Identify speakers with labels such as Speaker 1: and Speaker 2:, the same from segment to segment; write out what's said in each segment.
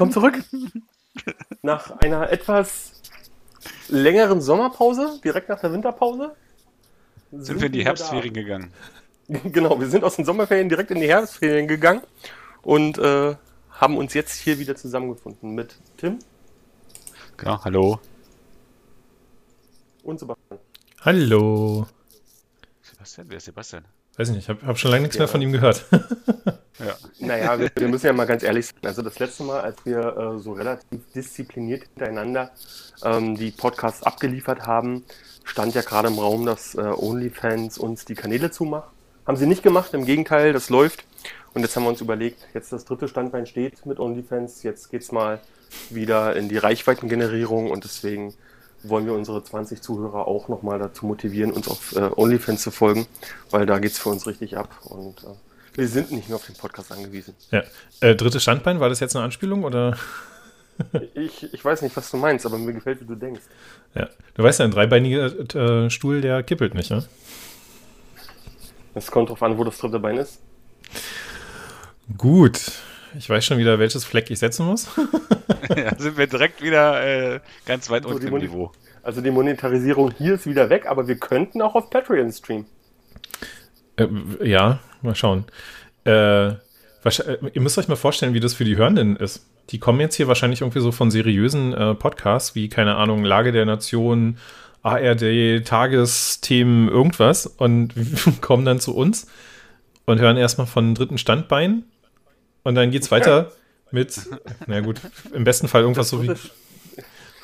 Speaker 1: Willkommen zurück. Nach einer etwas längeren Sommerpause, direkt nach der Winterpause,
Speaker 2: sind, wir in die Herbstferien da. gegangen.
Speaker 1: Genau, wir sind aus den Sommerferien direkt in die Herbstferien gegangen und äh, haben uns jetzt hier wieder zusammengefunden mit Tim.
Speaker 2: Ja, hallo.
Speaker 1: Und Sebastian.
Speaker 3: Hallo.
Speaker 2: Sebastian? Wer ist Sebastian?
Speaker 3: Weiß ich nicht, ich habe hab schon lange nichts ja. mehr von ihm gehört.
Speaker 1: ja. Naja, wir, wir, müssen ja mal ganz ehrlich sein. Also das letzte Mal, als wir äh, so relativ diszipliniert hintereinander ähm, die Podcasts abgeliefert haben, stand ja gerade im Raum, dass äh, OnlyFans uns die Kanäle zumacht. Haben sie nicht gemacht, im Gegenteil, das läuft. Und jetzt haben wir uns überlegt, jetzt das dritte Standbein steht mit OnlyFans, jetzt geht's mal wieder in die Reichweitengenerierung und deswegen wollen wir unsere 20 Zuhörer auch nochmal dazu motivieren, uns auf äh, OnlyFans zu folgen, weil da geht es für uns richtig ab und äh, wir sind nicht mehr auf den Podcast angewiesen.
Speaker 3: Ja. Äh, drittes Standbein, war das jetzt eine Anspielung oder?
Speaker 1: ich, ich weiß nicht, was du meinst, aber mir gefällt, wie du denkst.
Speaker 3: Ja. Du weißt ja, ein dreibeiniger äh, Stuhl, der kippelt nicht, ne?
Speaker 1: Es kommt drauf an, wo das dritte Bein ist.
Speaker 3: Gut. Ich weiß schon wieder, welches Fleck ich setzen muss.
Speaker 2: ja, sind wir direkt wieder äh, ganz weit unten im Niveau.
Speaker 1: Also die Monetarisierung hier ist wieder weg, aber wir könnten auch auf Patreon streamen.
Speaker 3: Äh, ja, mal schauen. Äh, äh, ihr müsst euch mal vorstellen, wie das für die Hörenden ist. Die kommen jetzt hier wahrscheinlich irgendwie so von seriösen äh, Podcasts wie, keine Ahnung, Lage der Nation, ARD, Tagesthemen, irgendwas und kommen dann zu uns und hören erstmal von dritten Standbein und dann geht's weiter mit, na gut, im besten Fall irgendwas
Speaker 1: das
Speaker 3: dritte,
Speaker 1: so wie.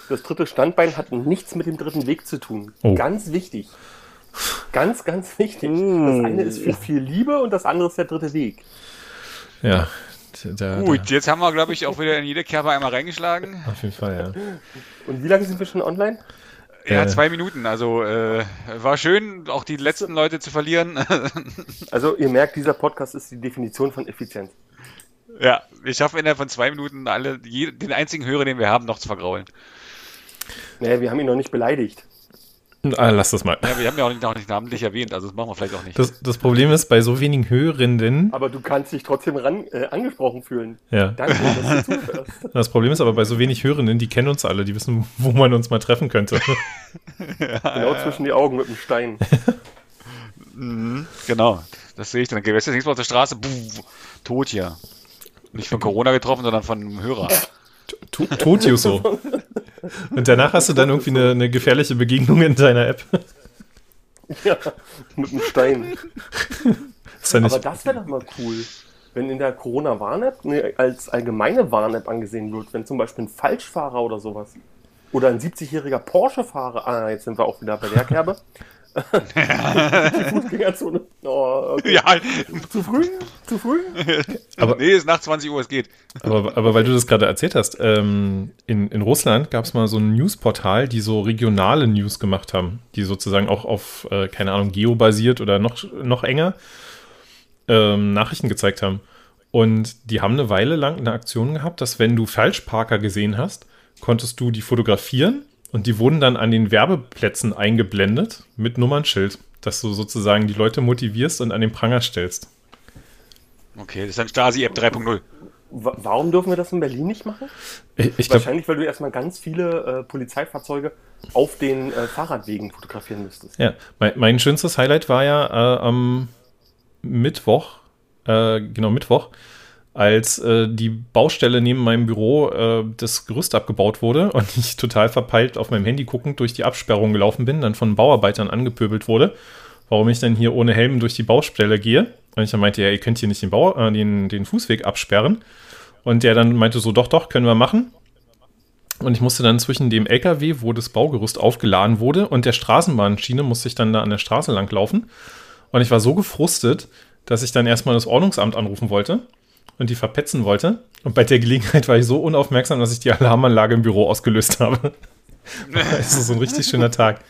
Speaker 1: Das dritte Standbein hat nichts mit dem dritten Weg zu tun. Oh. Ganz wichtig. Ganz, ganz wichtig. Das eine ist für viel Liebe und das andere ist der dritte Weg.
Speaker 3: Ja.
Speaker 2: Da, Gut, da. jetzt haben wir, glaube ich, auch wieder in jede Kerbe einmal reingeschlagen.
Speaker 3: Auf jeden Fall, ja.
Speaker 1: Und wie lange sind wir schon online?
Speaker 2: Ja, äh, zwei Minuten. Also äh, war schön, auch die letzten Leute zu verlieren.
Speaker 1: also ihr merkt, dieser Podcast ist die Definition von Effizienz.
Speaker 2: Ja, wir schaffen innerhalb von zwei Minuten alle, den einzigen Hörer, den wir haben, noch zu vergraulen.
Speaker 1: Naja, wir haben ihn noch nicht beleidigt.
Speaker 3: Ah, lass das mal.
Speaker 2: Ja, wir haben ja auch nicht, auch nicht namentlich erwähnt, also das machen wir vielleicht auch nicht.
Speaker 3: Das, das Problem ist, bei so wenigen Hörenden.
Speaker 1: Aber du kannst dich trotzdem ran, äh, angesprochen fühlen.
Speaker 3: Ja. Danke, dass du zuhörst. Das Problem ist aber bei so wenig Hörenden, die kennen uns alle, die wissen, wo man uns mal treffen könnte.
Speaker 1: ja, genau ja. zwischen die Augen mit dem Stein.
Speaker 2: mhm, genau, das sehe ich dann. Gehst du jetzt nichts auf der Straße, Puh, tot hier. Nicht von Corona getroffen, sondern von einem Hörer.
Speaker 3: Tut so. Und danach hast du dann irgendwie eine, eine gefährliche Begegnung in deiner App.
Speaker 1: Ja, mit einem Stein. Das Aber das wäre doch mal cool, wenn in der Corona-Warn-App ne, als allgemeine Warn-App angesehen wird, wenn zum Beispiel ein Falschfahrer oder sowas oder ein 70-jähriger Porsche-Fahrer, ah, jetzt sind wir auch wieder bei der Kerbe, die Fußgängerzone. Oh, okay. Ja. Zu früh? Zu früh?
Speaker 2: Aber, nee, ist nach 20 Uhr, es geht.
Speaker 3: Aber, aber weil du das gerade erzählt hast, ähm, in, in Russland gab es mal so ein Newsportal, die so regionale News gemacht haben, die sozusagen auch auf, äh, keine Ahnung, geobasiert oder noch, noch enger ähm, Nachrichten gezeigt haben. Und die haben eine Weile lang eine Aktion gehabt, dass wenn du Falschparker gesehen hast, konntest du die fotografieren und die wurden dann an den Werbeplätzen eingeblendet mit Nummernschild, dass du sozusagen die Leute motivierst und an den Pranger stellst.
Speaker 2: Okay, das ist dann Stasi-App 3.0.
Speaker 1: Warum dürfen wir das in Berlin nicht machen?
Speaker 3: Ich, ich
Speaker 1: Wahrscheinlich, glaub, weil du erstmal ganz viele äh, Polizeifahrzeuge auf den äh, Fahrradwegen fotografieren müsstest.
Speaker 3: Ja, mein, mein schönstes Highlight war ja äh, am Mittwoch, äh, genau Mittwoch, als äh, die Baustelle neben meinem Büro äh, das Gerüst abgebaut wurde und ich total verpeilt auf meinem Handy guckend durch die Absperrung gelaufen bin, dann von Bauarbeitern angepöbelt wurde, warum ich dann hier ohne Helm durch die Baustelle gehe. Und ich dann meinte, ja, ihr könnt hier nicht den, Bau, äh, den, den Fußweg absperren. Und der dann meinte so, doch, doch, können wir machen. Und ich musste dann zwischen dem LKW, wo das Baugerüst aufgeladen wurde, und der Straßenbahnschiene musste ich dann da an der Straße lang laufen. Und ich war so gefrustet, dass ich dann erstmal das Ordnungsamt anrufen wollte und die verpetzen wollte. Und bei der Gelegenheit war ich so unaufmerksam, dass ich die Alarmanlage im Büro ausgelöst habe. das ist so ein richtig schöner Tag.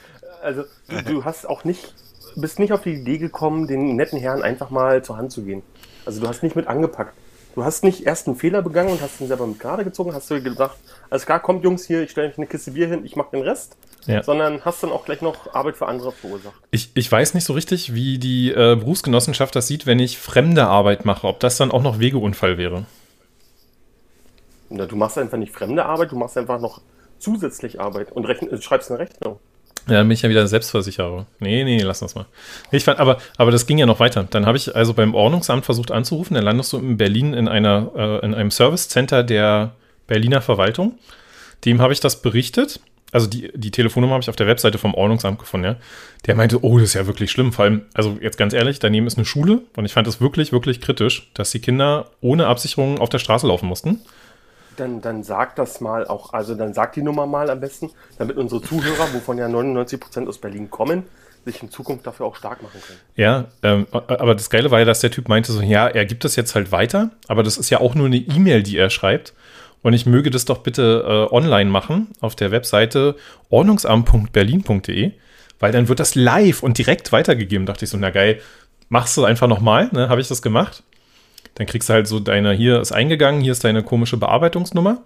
Speaker 1: Also, du hast auch nicht, bist nicht auf die Idee gekommen, den netten Herrn einfach mal zur Hand zu gehen. Also, du hast nicht mit angepackt. Du hast nicht erst einen Fehler begangen und hast ihn selber mit gerade gezogen, hast du gedacht, alles klar, kommt Jungs hier, ich stelle euch eine Kiste Bier hin, ich mache den Rest. Ja. Sondern hast dann auch gleich noch Arbeit für andere verursacht.
Speaker 3: Ich, ich weiß nicht so richtig, wie die äh, Berufsgenossenschaft das sieht, wenn ich fremde Arbeit mache, ob das dann auch noch Wegeunfall wäre.
Speaker 1: Na, du machst einfach nicht fremde Arbeit, du machst einfach noch zusätzlich Arbeit und rechn, schreibst eine Rechnung.
Speaker 3: Ja, dann bin ich ja wieder Selbstversicherer. Nee, nee, lass das mal. Ich fand, aber, aber das ging ja noch weiter. Dann habe ich also beim Ordnungsamt versucht anzurufen. Dann landest du in Berlin in, einer, äh, in einem Service Center der Berliner Verwaltung. Dem habe ich das berichtet. Also die, die Telefonnummer habe ich auf der Webseite vom Ordnungsamt gefunden, ja. Der meinte, oh, das ist ja wirklich schlimm. Vor allem, also jetzt ganz ehrlich, daneben ist eine Schule und ich fand das wirklich, wirklich kritisch, dass die Kinder ohne Absicherung auf der Straße laufen mussten.
Speaker 1: Dann, dann sag das mal auch, also dann sag die Nummer mal am besten, damit unsere Zuhörer, wovon ja 99% aus Berlin kommen, sich in Zukunft dafür auch stark machen können.
Speaker 3: Ja, ähm, aber das Geile war ja, dass der Typ meinte so, ja, er gibt das jetzt halt weiter, aber das ist ja auch nur eine E-Mail, die er schreibt. Und ich möge das doch bitte äh, online machen auf der Webseite ordnungsamt.berlin.de, weil dann wird das live und direkt weitergegeben. Dachte ich so, na geil, machst du einfach nochmal, ne? Habe ich das gemacht. Dann kriegst du halt so deine, hier ist eingegangen, hier ist deine komische Bearbeitungsnummer.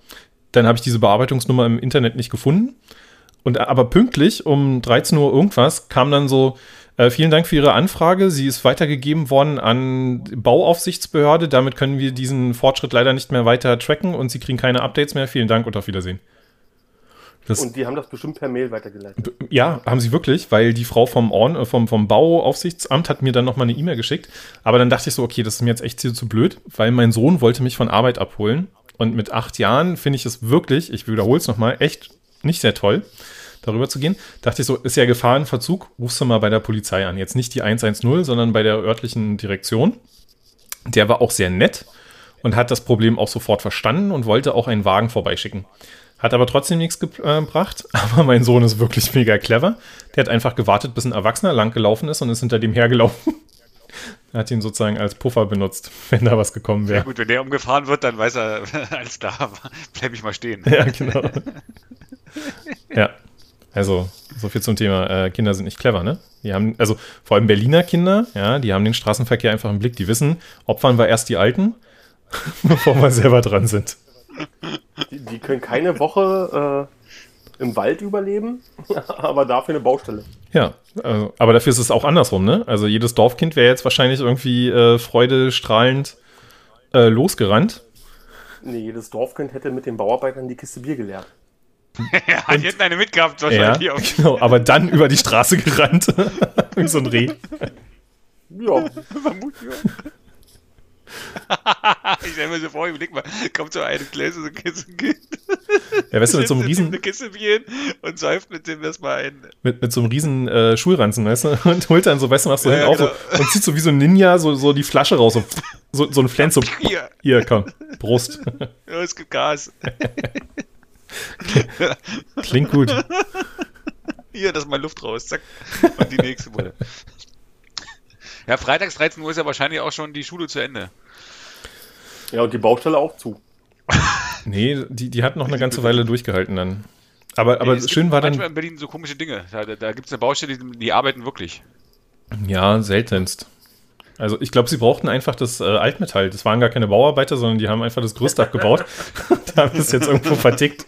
Speaker 3: Dann habe ich diese Bearbeitungsnummer im Internet nicht gefunden. Und aber pünktlich um 13 Uhr irgendwas kam dann so, äh, vielen Dank für Ihre Anfrage. Sie ist weitergegeben worden an Bauaufsichtsbehörde. Damit können wir diesen Fortschritt leider nicht mehr weiter tracken und Sie kriegen keine Updates mehr. Vielen Dank und auf Wiedersehen.
Speaker 1: Das, und die haben das bestimmt per Mail weitergeleitet.
Speaker 3: Ja, haben sie wirklich, weil die Frau vom, Orn, äh, vom, vom Bauaufsichtsamt hat mir dann nochmal eine E-Mail geschickt. Aber dann dachte ich so, okay, das ist mir jetzt echt zu blöd, weil mein Sohn wollte mich von Arbeit abholen. Und mit acht Jahren finde ich es wirklich, ich wiederhole es nochmal, echt nicht sehr toll, darüber zu gehen. Dachte ich so, ist ja Gefahrenverzug, rufst du mal bei der Polizei an. Jetzt nicht die 110, sondern bei der örtlichen Direktion. Der war auch sehr nett und hat das Problem auch sofort verstanden und wollte auch einen Wagen vorbeischicken. Hat aber trotzdem nichts gebracht. Aber mein Sohn ist wirklich mega clever. Der hat einfach gewartet, bis ein Erwachsener langgelaufen ist und ist hinter dem hergelaufen. Er hat ihn sozusagen als Puffer benutzt, wenn da was gekommen wäre. Ja
Speaker 2: gut, wenn der umgefahren wird, dann weiß er, alles klar, bleib ich mal stehen.
Speaker 3: Ja, genau. ja, also so viel zum Thema, äh, Kinder sind nicht clever, ne? Die haben, also vor allem Berliner Kinder, ja, die haben den Straßenverkehr einfach im Blick. Die wissen, opfern wir erst die Alten, bevor wir selber dran sind.
Speaker 1: Die, die können keine Woche äh, im Wald überleben, aber dafür eine Baustelle.
Speaker 3: Ja, also, aber dafür ist es auch andersrum, ne? Also jedes Dorfkind wäre jetzt wahrscheinlich irgendwie äh, freudestrahlend äh, losgerannt.
Speaker 1: Nee, jedes Dorfkind hätte mit den Bauarbeitern die Kiste Bier geleert.
Speaker 2: ja, die hätten eine mitgehabt
Speaker 3: wahrscheinlich. Ja, genau, aber dann über die Straße gerannt. Wie so ein Reh.
Speaker 1: Ja, vermutlich.
Speaker 2: ich stelle mir so vor, überleg mal, kommt so eine Gläser, so Kiste,
Speaker 3: Ja, weißt du, mit so einem riesen...
Speaker 2: Eine Kiste Bier und säuft mit dem erstmal ein.
Speaker 3: Mit, mit so einem riesen äh, Schulranzen, weißt du, und holt dann so, weißt du, machst so ja, hin genau. auf und zieht so wie so ein Ninja so, so die Flasche raus, so, so, so ein Flens, so, hier. hier, komm, Brust.
Speaker 2: Ja, es gibt Gas.
Speaker 3: Klingt gut.
Speaker 2: Hier, das ist mal Luft raus, zack, und die nächste Wolle. Ja, freitags 13 Uhr ist ja wahrscheinlich auch schon die Schule zu Ende.
Speaker 1: Ja, und die Baustelle auch zu.
Speaker 3: nee, die, die hat noch eine ganze Weile durchgehalten dann. Aber, aber nee, schön war dann.
Speaker 2: Manchmal in Berlin so komische Dinge. Da, da, da gibt es eine Baustelle, die, die arbeiten wirklich.
Speaker 3: Ja, seltenst. Also ich glaube, sie brauchten einfach das äh, Altmetall. Das waren gar keine Bauarbeiter, sondern die haben einfach das Gerüst abgebaut. die haben es jetzt irgendwo vertickt.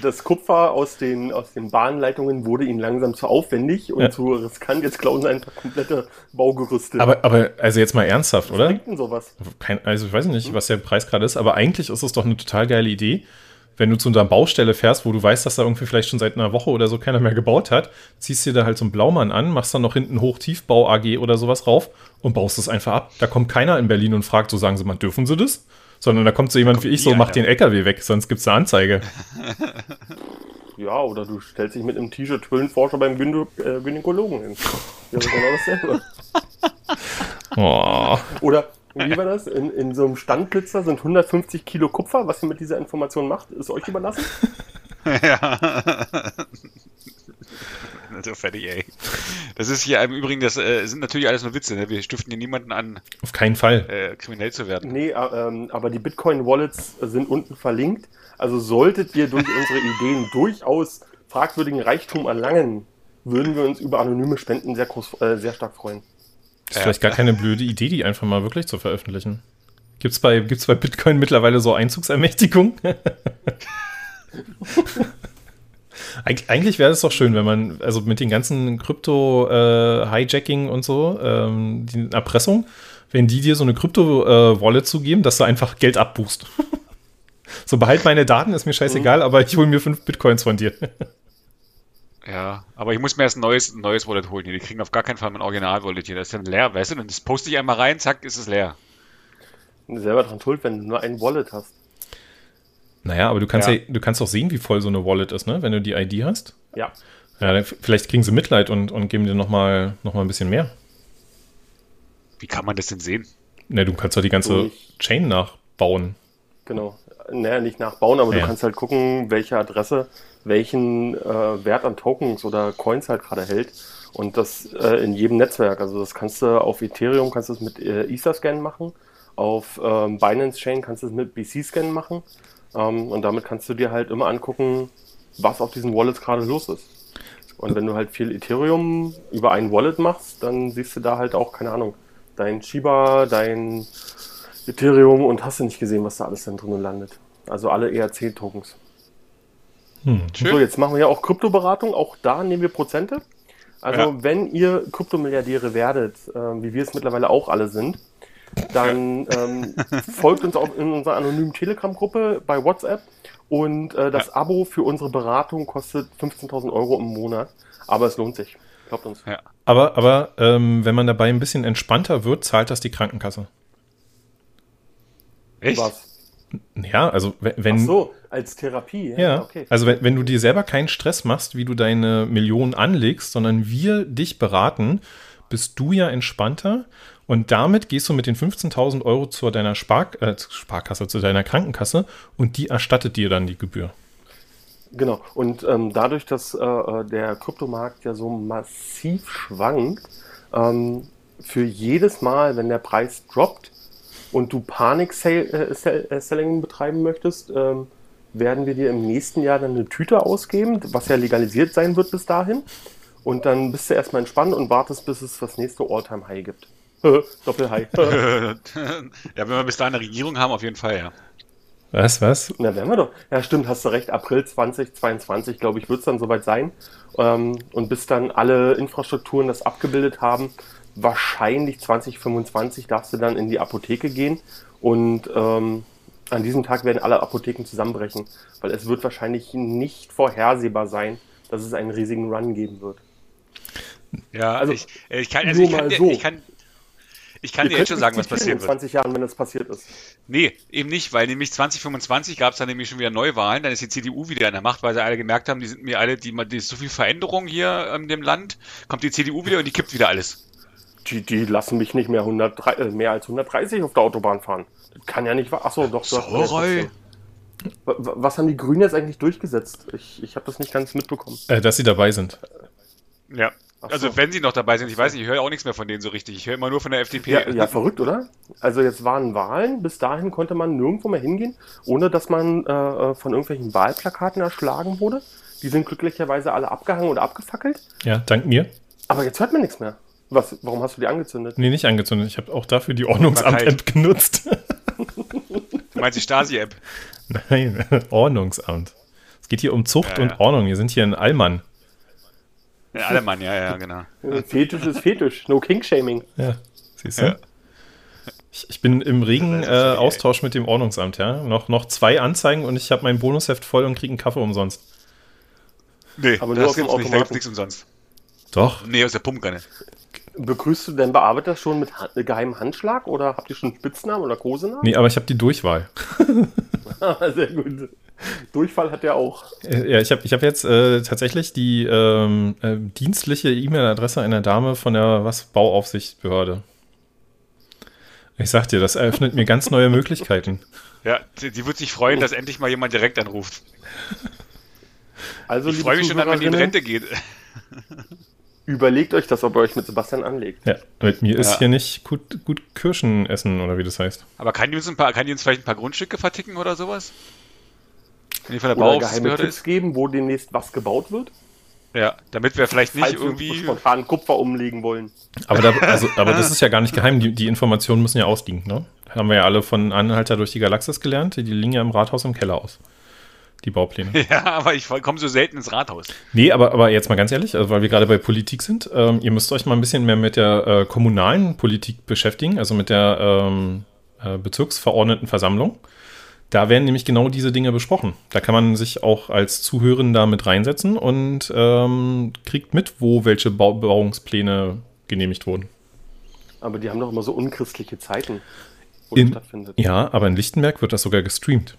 Speaker 1: Das Kupfer aus den, aus den Bahnleitungen wurde ihnen langsam zu aufwendig und ja. zu riskant. Jetzt klauen sie einfach komplette Baugerüste.
Speaker 3: Aber, aber also jetzt mal ernsthaft, was oder?
Speaker 1: Was denn sowas?
Speaker 3: Kein, also ich weiß nicht, was der Preis gerade ist, aber eigentlich ist es doch eine total geile Idee wenn du zu einer Baustelle fährst, wo du weißt, dass da irgendwie vielleicht schon seit einer Woche oder so keiner mehr gebaut hat, ziehst dir da halt so einen Blaumann an, machst dann noch hinten Hochtiefbau AG oder sowas rauf und baust es einfach ab. Da kommt keiner in Berlin und fragt, so sagen sie mal, dürfen sie das? Sondern da kommt so jemand wie ich, so macht den LKW weg, sonst gibt es eine Anzeige.
Speaker 1: Ja, oder du stellst dich mit einem T-Shirt Höhlenforscher beim Gynä äh, Gynäkologen hin. Ja, genau dasselbe. oh. Oder wie war das? In, in so einem Standblitzer sind 150 Kilo Kupfer. Was ihr mit dieser Information macht, ist euch überlassen.
Speaker 2: ja. so fertig, ey. Das ist hier im Übrigen, das äh, sind natürlich alles nur Witze. Ne? Wir stiften hier niemanden an,
Speaker 3: auf keinen Fall
Speaker 2: äh, kriminell zu werden.
Speaker 1: Nee, äh, ähm, aber die Bitcoin-Wallets sind unten verlinkt. Also solltet ihr durch unsere Ideen durchaus fragwürdigen Reichtum erlangen, würden wir uns über anonyme Spenden sehr, groß, äh, sehr stark freuen.
Speaker 3: Ist vielleicht gar keine blöde Idee, die einfach mal wirklich zu veröffentlichen. Gibt es bei, gibt's bei Bitcoin mittlerweile so Einzugsermächtigung? Eig eigentlich wäre es doch schön, wenn man, also mit den ganzen Krypto-Hijacking äh, und so, ähm, die Erpressung, wenn die dir so eine Krypto-Wallet äh, zugeben, dass du einfach Geld abbuchst. So, behalt meine Daten, ist mir scheißegal, aber ich hole mir fünf Bitcoins von dir.
Speaker 2: Ja, aber ich muss mir erst ein neues, ein neues Wallet holen. hier. Die kriegen auf gar keinen Fall mein Original-Wallet hier. Das ist dann leer, weißt du? Dann das poste ich einmal rein, zack, ist es leer.
Speaker 1: Selber dran schuld, wenn du nur ein Wallet hast.
Speaker 3: Naja, aber du kannst ja.
Speaker 2: Ja.
Speaker 3: du kannst doch sehen, wie voll so eine Wallet ist, ne? Wenn du die ID hast.
Speaker 1: Ja.
Speaker 3: Ja, dann, vielleicht kriegen sie Mitleid und, und geben dir nochmal noch mal ein bisschen mehr.
Speaker 2: Wie kann man das denn sehen?
Speaker 3: Ne, du kannst doch die ganze
Speaker 1: Durch-
Speaker 3: Chain nachbauen.
Speaker 1: Genau. Naja, nicht nachbauen, aber
Speaker 3: Ja.
Speaker 1: du kannst halt gucken, welche Adresse welchen äh, Wert an Tokens oder Coins halt gerade hält. Und das äh, in jedem Netzwerk. Also das kannst du auf Ethereum kannst du es mit äh, Ether-Scan machen. Auf ähm, Binance Chain kannst du es mit BC-Scan machen. Ähm, und damit kannst du dir halt immer angucken, was auf diesen Wallets gerade los ist. Und wenn du halt viel Ethereum über ein Wallet machst, dann siehst du da halt auch, keine Ahnung, dein Shiba, dein Ethereum und hast du nicht gesehen, was da alles dann drin landet. Also alle ERC-Tokens.
Speaker 3: Hm.
Speaker 1: So, jetzt machen wir ja auch Kryptoberatung. Auch da nehmen wir Prozente. Also,
Speaker 2: Ja.
Speaker 1: wenn ihr Kryptomilliardäre werdet, äh, wie wir es mittlerweile auch alle sind, dann ähm, folgt uns auch in unserer anonymen Telegram-Gruppe bei WhatsApp. Und äh, das Abo für unsere Beratung kostet 15.000 Euro im Monat. Aber es lohnt sich. Glaubt uns.
Speaker 2: Ja.
Speaker 3: Aber, aber ähm, wenn man dabei ein bisschen entspannter wird, zahlt das die Krankenkasse.
Speaker 2: Echt?
Speaker 1: Was?
Speaker 3: Ja, also we- wenn.
Speaker 1: Ach so, als Therapie.
Speaker 3: Ja,
Speaker 1: okay.
Speaker 3: also wenn, wenn du dir selber keinen Stress machst, wie du deine Millionen anlegst, sondern wir dich beraten, bist du ja entspannter und damit gehst du mit den 15.000 Euro zu deiner Spar äh, Sparkasse, zu deiner Krankenkasse und die erstattet dir dann die Gebühr.
Speaker 1: Genau. Und ähm, dadurch, dass äh, äh, der Kryptomarkt ja so massiv schwankt, ähm, für jedes Mal, wenn der Preis droppt und du Panik-Selling betreiben möchtest, ähm, werden wir dir im nächsten Jahr dann eine Tüte ausgeben, was ja legalisiert sein wird bis dahin. Und dann bist du erstmal entspannt und wartest, bis es das nächste All-Time-High gibt. Doppel-High.
Speaker 2: ja, wenn wir bis dahin eine Regierung haben, auf jeden Fall, ja.
Speaker 3: Was, was?
Speaker 1: Na, werden wir doch. Ja, stimmt, hast du recht. April 2022, glaube ich, wird es dann soweit sein. Ähm, und bis dann alle Infrastrukturen das abgebildet haben, wahrscheinlich 2025 darfst du dann in die Apotheke gehen. Und ähm, an diesem Tag werden alle Apotheken zusammenbrechen, weil es wird wahrscheinlich nicht vorhersehbar sein, dass es einen riesigen Run geben wird.
Speaker 2: Ja,
Speaker 1: Also,
Speaker 2: ich, äh, ich kann, also ich kann,
Speaker 1: so.
Speaker 2: ich kann, ich kann dir jetzt schon sagen, was passieren
Speaker 1: in
Speaker 2: wird.
Speaker 1: 20 Jahren, wenn das passiert ist.
Speaker 2: Nee, eben nicht, weil nämlich 2025 gab es dann nämlich schon wieder Neuwahlen, dann ist die CDU wieder an der Macht, weil sie alle gemerkt haben, die sind mir alle, die, die ist so viel Veränderung hier in dem Land, kommt die CDU wieder und die kippt wieder alles.
Speaker 1: Die, die lassen mich nicht mehr, 103, äh, mehr als 130 auf der Autobahn fahren. Das kann ja nicht wahr. Achso, doch. wa- Was haben die Grünen jetzt eigentlich durchgesetzt? Ich, ich habe das nicht ganz mitbekommen.
Speaker 3: Äh, dass sie dabei sind.
Speaker 2: Ja.
Speaker 1: Ach
Speaker 2: Also
Speaker 1: so.
Speaker 2: wenn sie noch dabei sind, ich weiß nicht, ich höre auch nichts mehr von denen so richtig. Ich höre immer nur von der FDP.
Speaker 1: Ja, ja, verrückt, oder? Also jetzt waren Wahlen, bis dahin konnte man nirgendwo mehr hingehen, ohne dass man äh, äh, von irgendwelchen Wahlplakaten erschlagen wurde. Die sind glücklicherweise alle abgehangen oder abgefackelt.
Speaker 3: Ja, dank mir.
Speaker 1: Aber jetzt hört man nichts mehr. Was, warum hast du die angezündet?
Speaker 3: Nee, nicht angezündet. Ich habe auch dafür die Ordnungsamt-App genutzt.
Speaker 2: Du meinst die Stasi-App?
Speaker 3: Nein, Ordnungsamt. Es geht hier um Zucht
Speaker 2: Ja,
Speaker 3: und
Speaker 2: ja.
Speaker 3: Ordnung. Wir sind hier in Allmann.
Speaker 2: Ja, Allemann, ja, ja, genau.
Speaker 1: Fetisch ist Fetisch. No King-Shaming.
Speaker 3: Ja, siehst du?
Speaker 2: Ja.
Speaker 3: Ich, ich bin im regen äh. Austausch mit dem Ordnungsamt, ja. Noch, noch zwei Anzeigen und ich habe mein Bonusheft voll und kriege einen Kaffee umsonst.
Speaker 2: Nee,
Speaker 1: Aber
Speaker 2: das gibt's nicht, da gibt's nichts umsonst.
Speaker 3: Doch.
Speaker 2: Nee, aus der Pumpkanne.
Speaker 1: Begrüßt du den Bearbeiter schon mit ha geheimen Handschlag oder habt ihr schon Spitznamen oder Kosenamen?
Speaker 3: Nee, aber ich habe die Durchwahl.
Speaker 1: Sehr gut. Durchfall hat er auch.
Speaker 3: Äh, Ja, ich habe ich hab jetzt äh, tatsächlich die ähm, äh, dienstliche E-Mail-Adresse einer Dame von der was Bauaufsichtsbehörde. Ich sag dir, das eröffnet mir ganz neue Möglichkeiten.
Speaker 2: Ja, die, die wird sich freuen, dass endlich mal jemand direkt anruft.
Speaker 1: Also,
Speaker 2: Ich freue mich schon, wenn man in Rente geht.
Speaker 1: Überlegt euch das, ob ihr euch mit Sebastian anlegt.
Speaker 3: Ja, mit mir ist
Speaker 2: Ja.
Speaker 3: hier nicht gut, gut Kirschen essen oder wie das heißt.
Speaker 2: Aber kann die uns ein paar, kann die uns vielleicht ein paar Grundstücke verticken oder sowas? Wenn die von der
Speaker 1: Oder geheime Tipps
Speaker 2: ist?
Speaker 1: geben, wo demnächst was gebaut wird.
Speaker 2: Ja, damit wir vielleicht nicht
Speaker 1: Falls wir
Speaker 2: irgendwie.
Speaker 1: spontan Kupfer umlegen wollen.
Speaker 3: Aber, da, also, aber das ist ja gar nicht geheim. Die, die Informationen müssen ja ausliegen. Ne? Haben wir ja alle von Anhalter durch die Galaxis gelernt. Die liegen ja im Rathaus im Keller aus. Die Baupläne.
Speaker 2: Ja, aber ich komme so selten ins Rathaus.
Speaker 3: Nee, aber, aber jetzt mal ganz ehrlich, also weil wir gerade bei Politik sind, ähm, ihr müsst euch mal ein bisschen mehr mit der äh, kommunalen Politik beschäftigen, also mit der ähm, äh, Bezirksverordnetenversammlung. Da werden nämlich genau diese Dinge besprochen. Da kann man sich auch als Zuhörender mit reinsetzen und ähm, kriegt mit, wo welche Bau Bauungspläne genehmigt wurden.
Speaker 1: Aber die haben doch immer so unchristliche Zeiten,
Speaker 3: wo in, das stattfindet. Ja, aber in Lichtenberg wird das sogar gestreamt.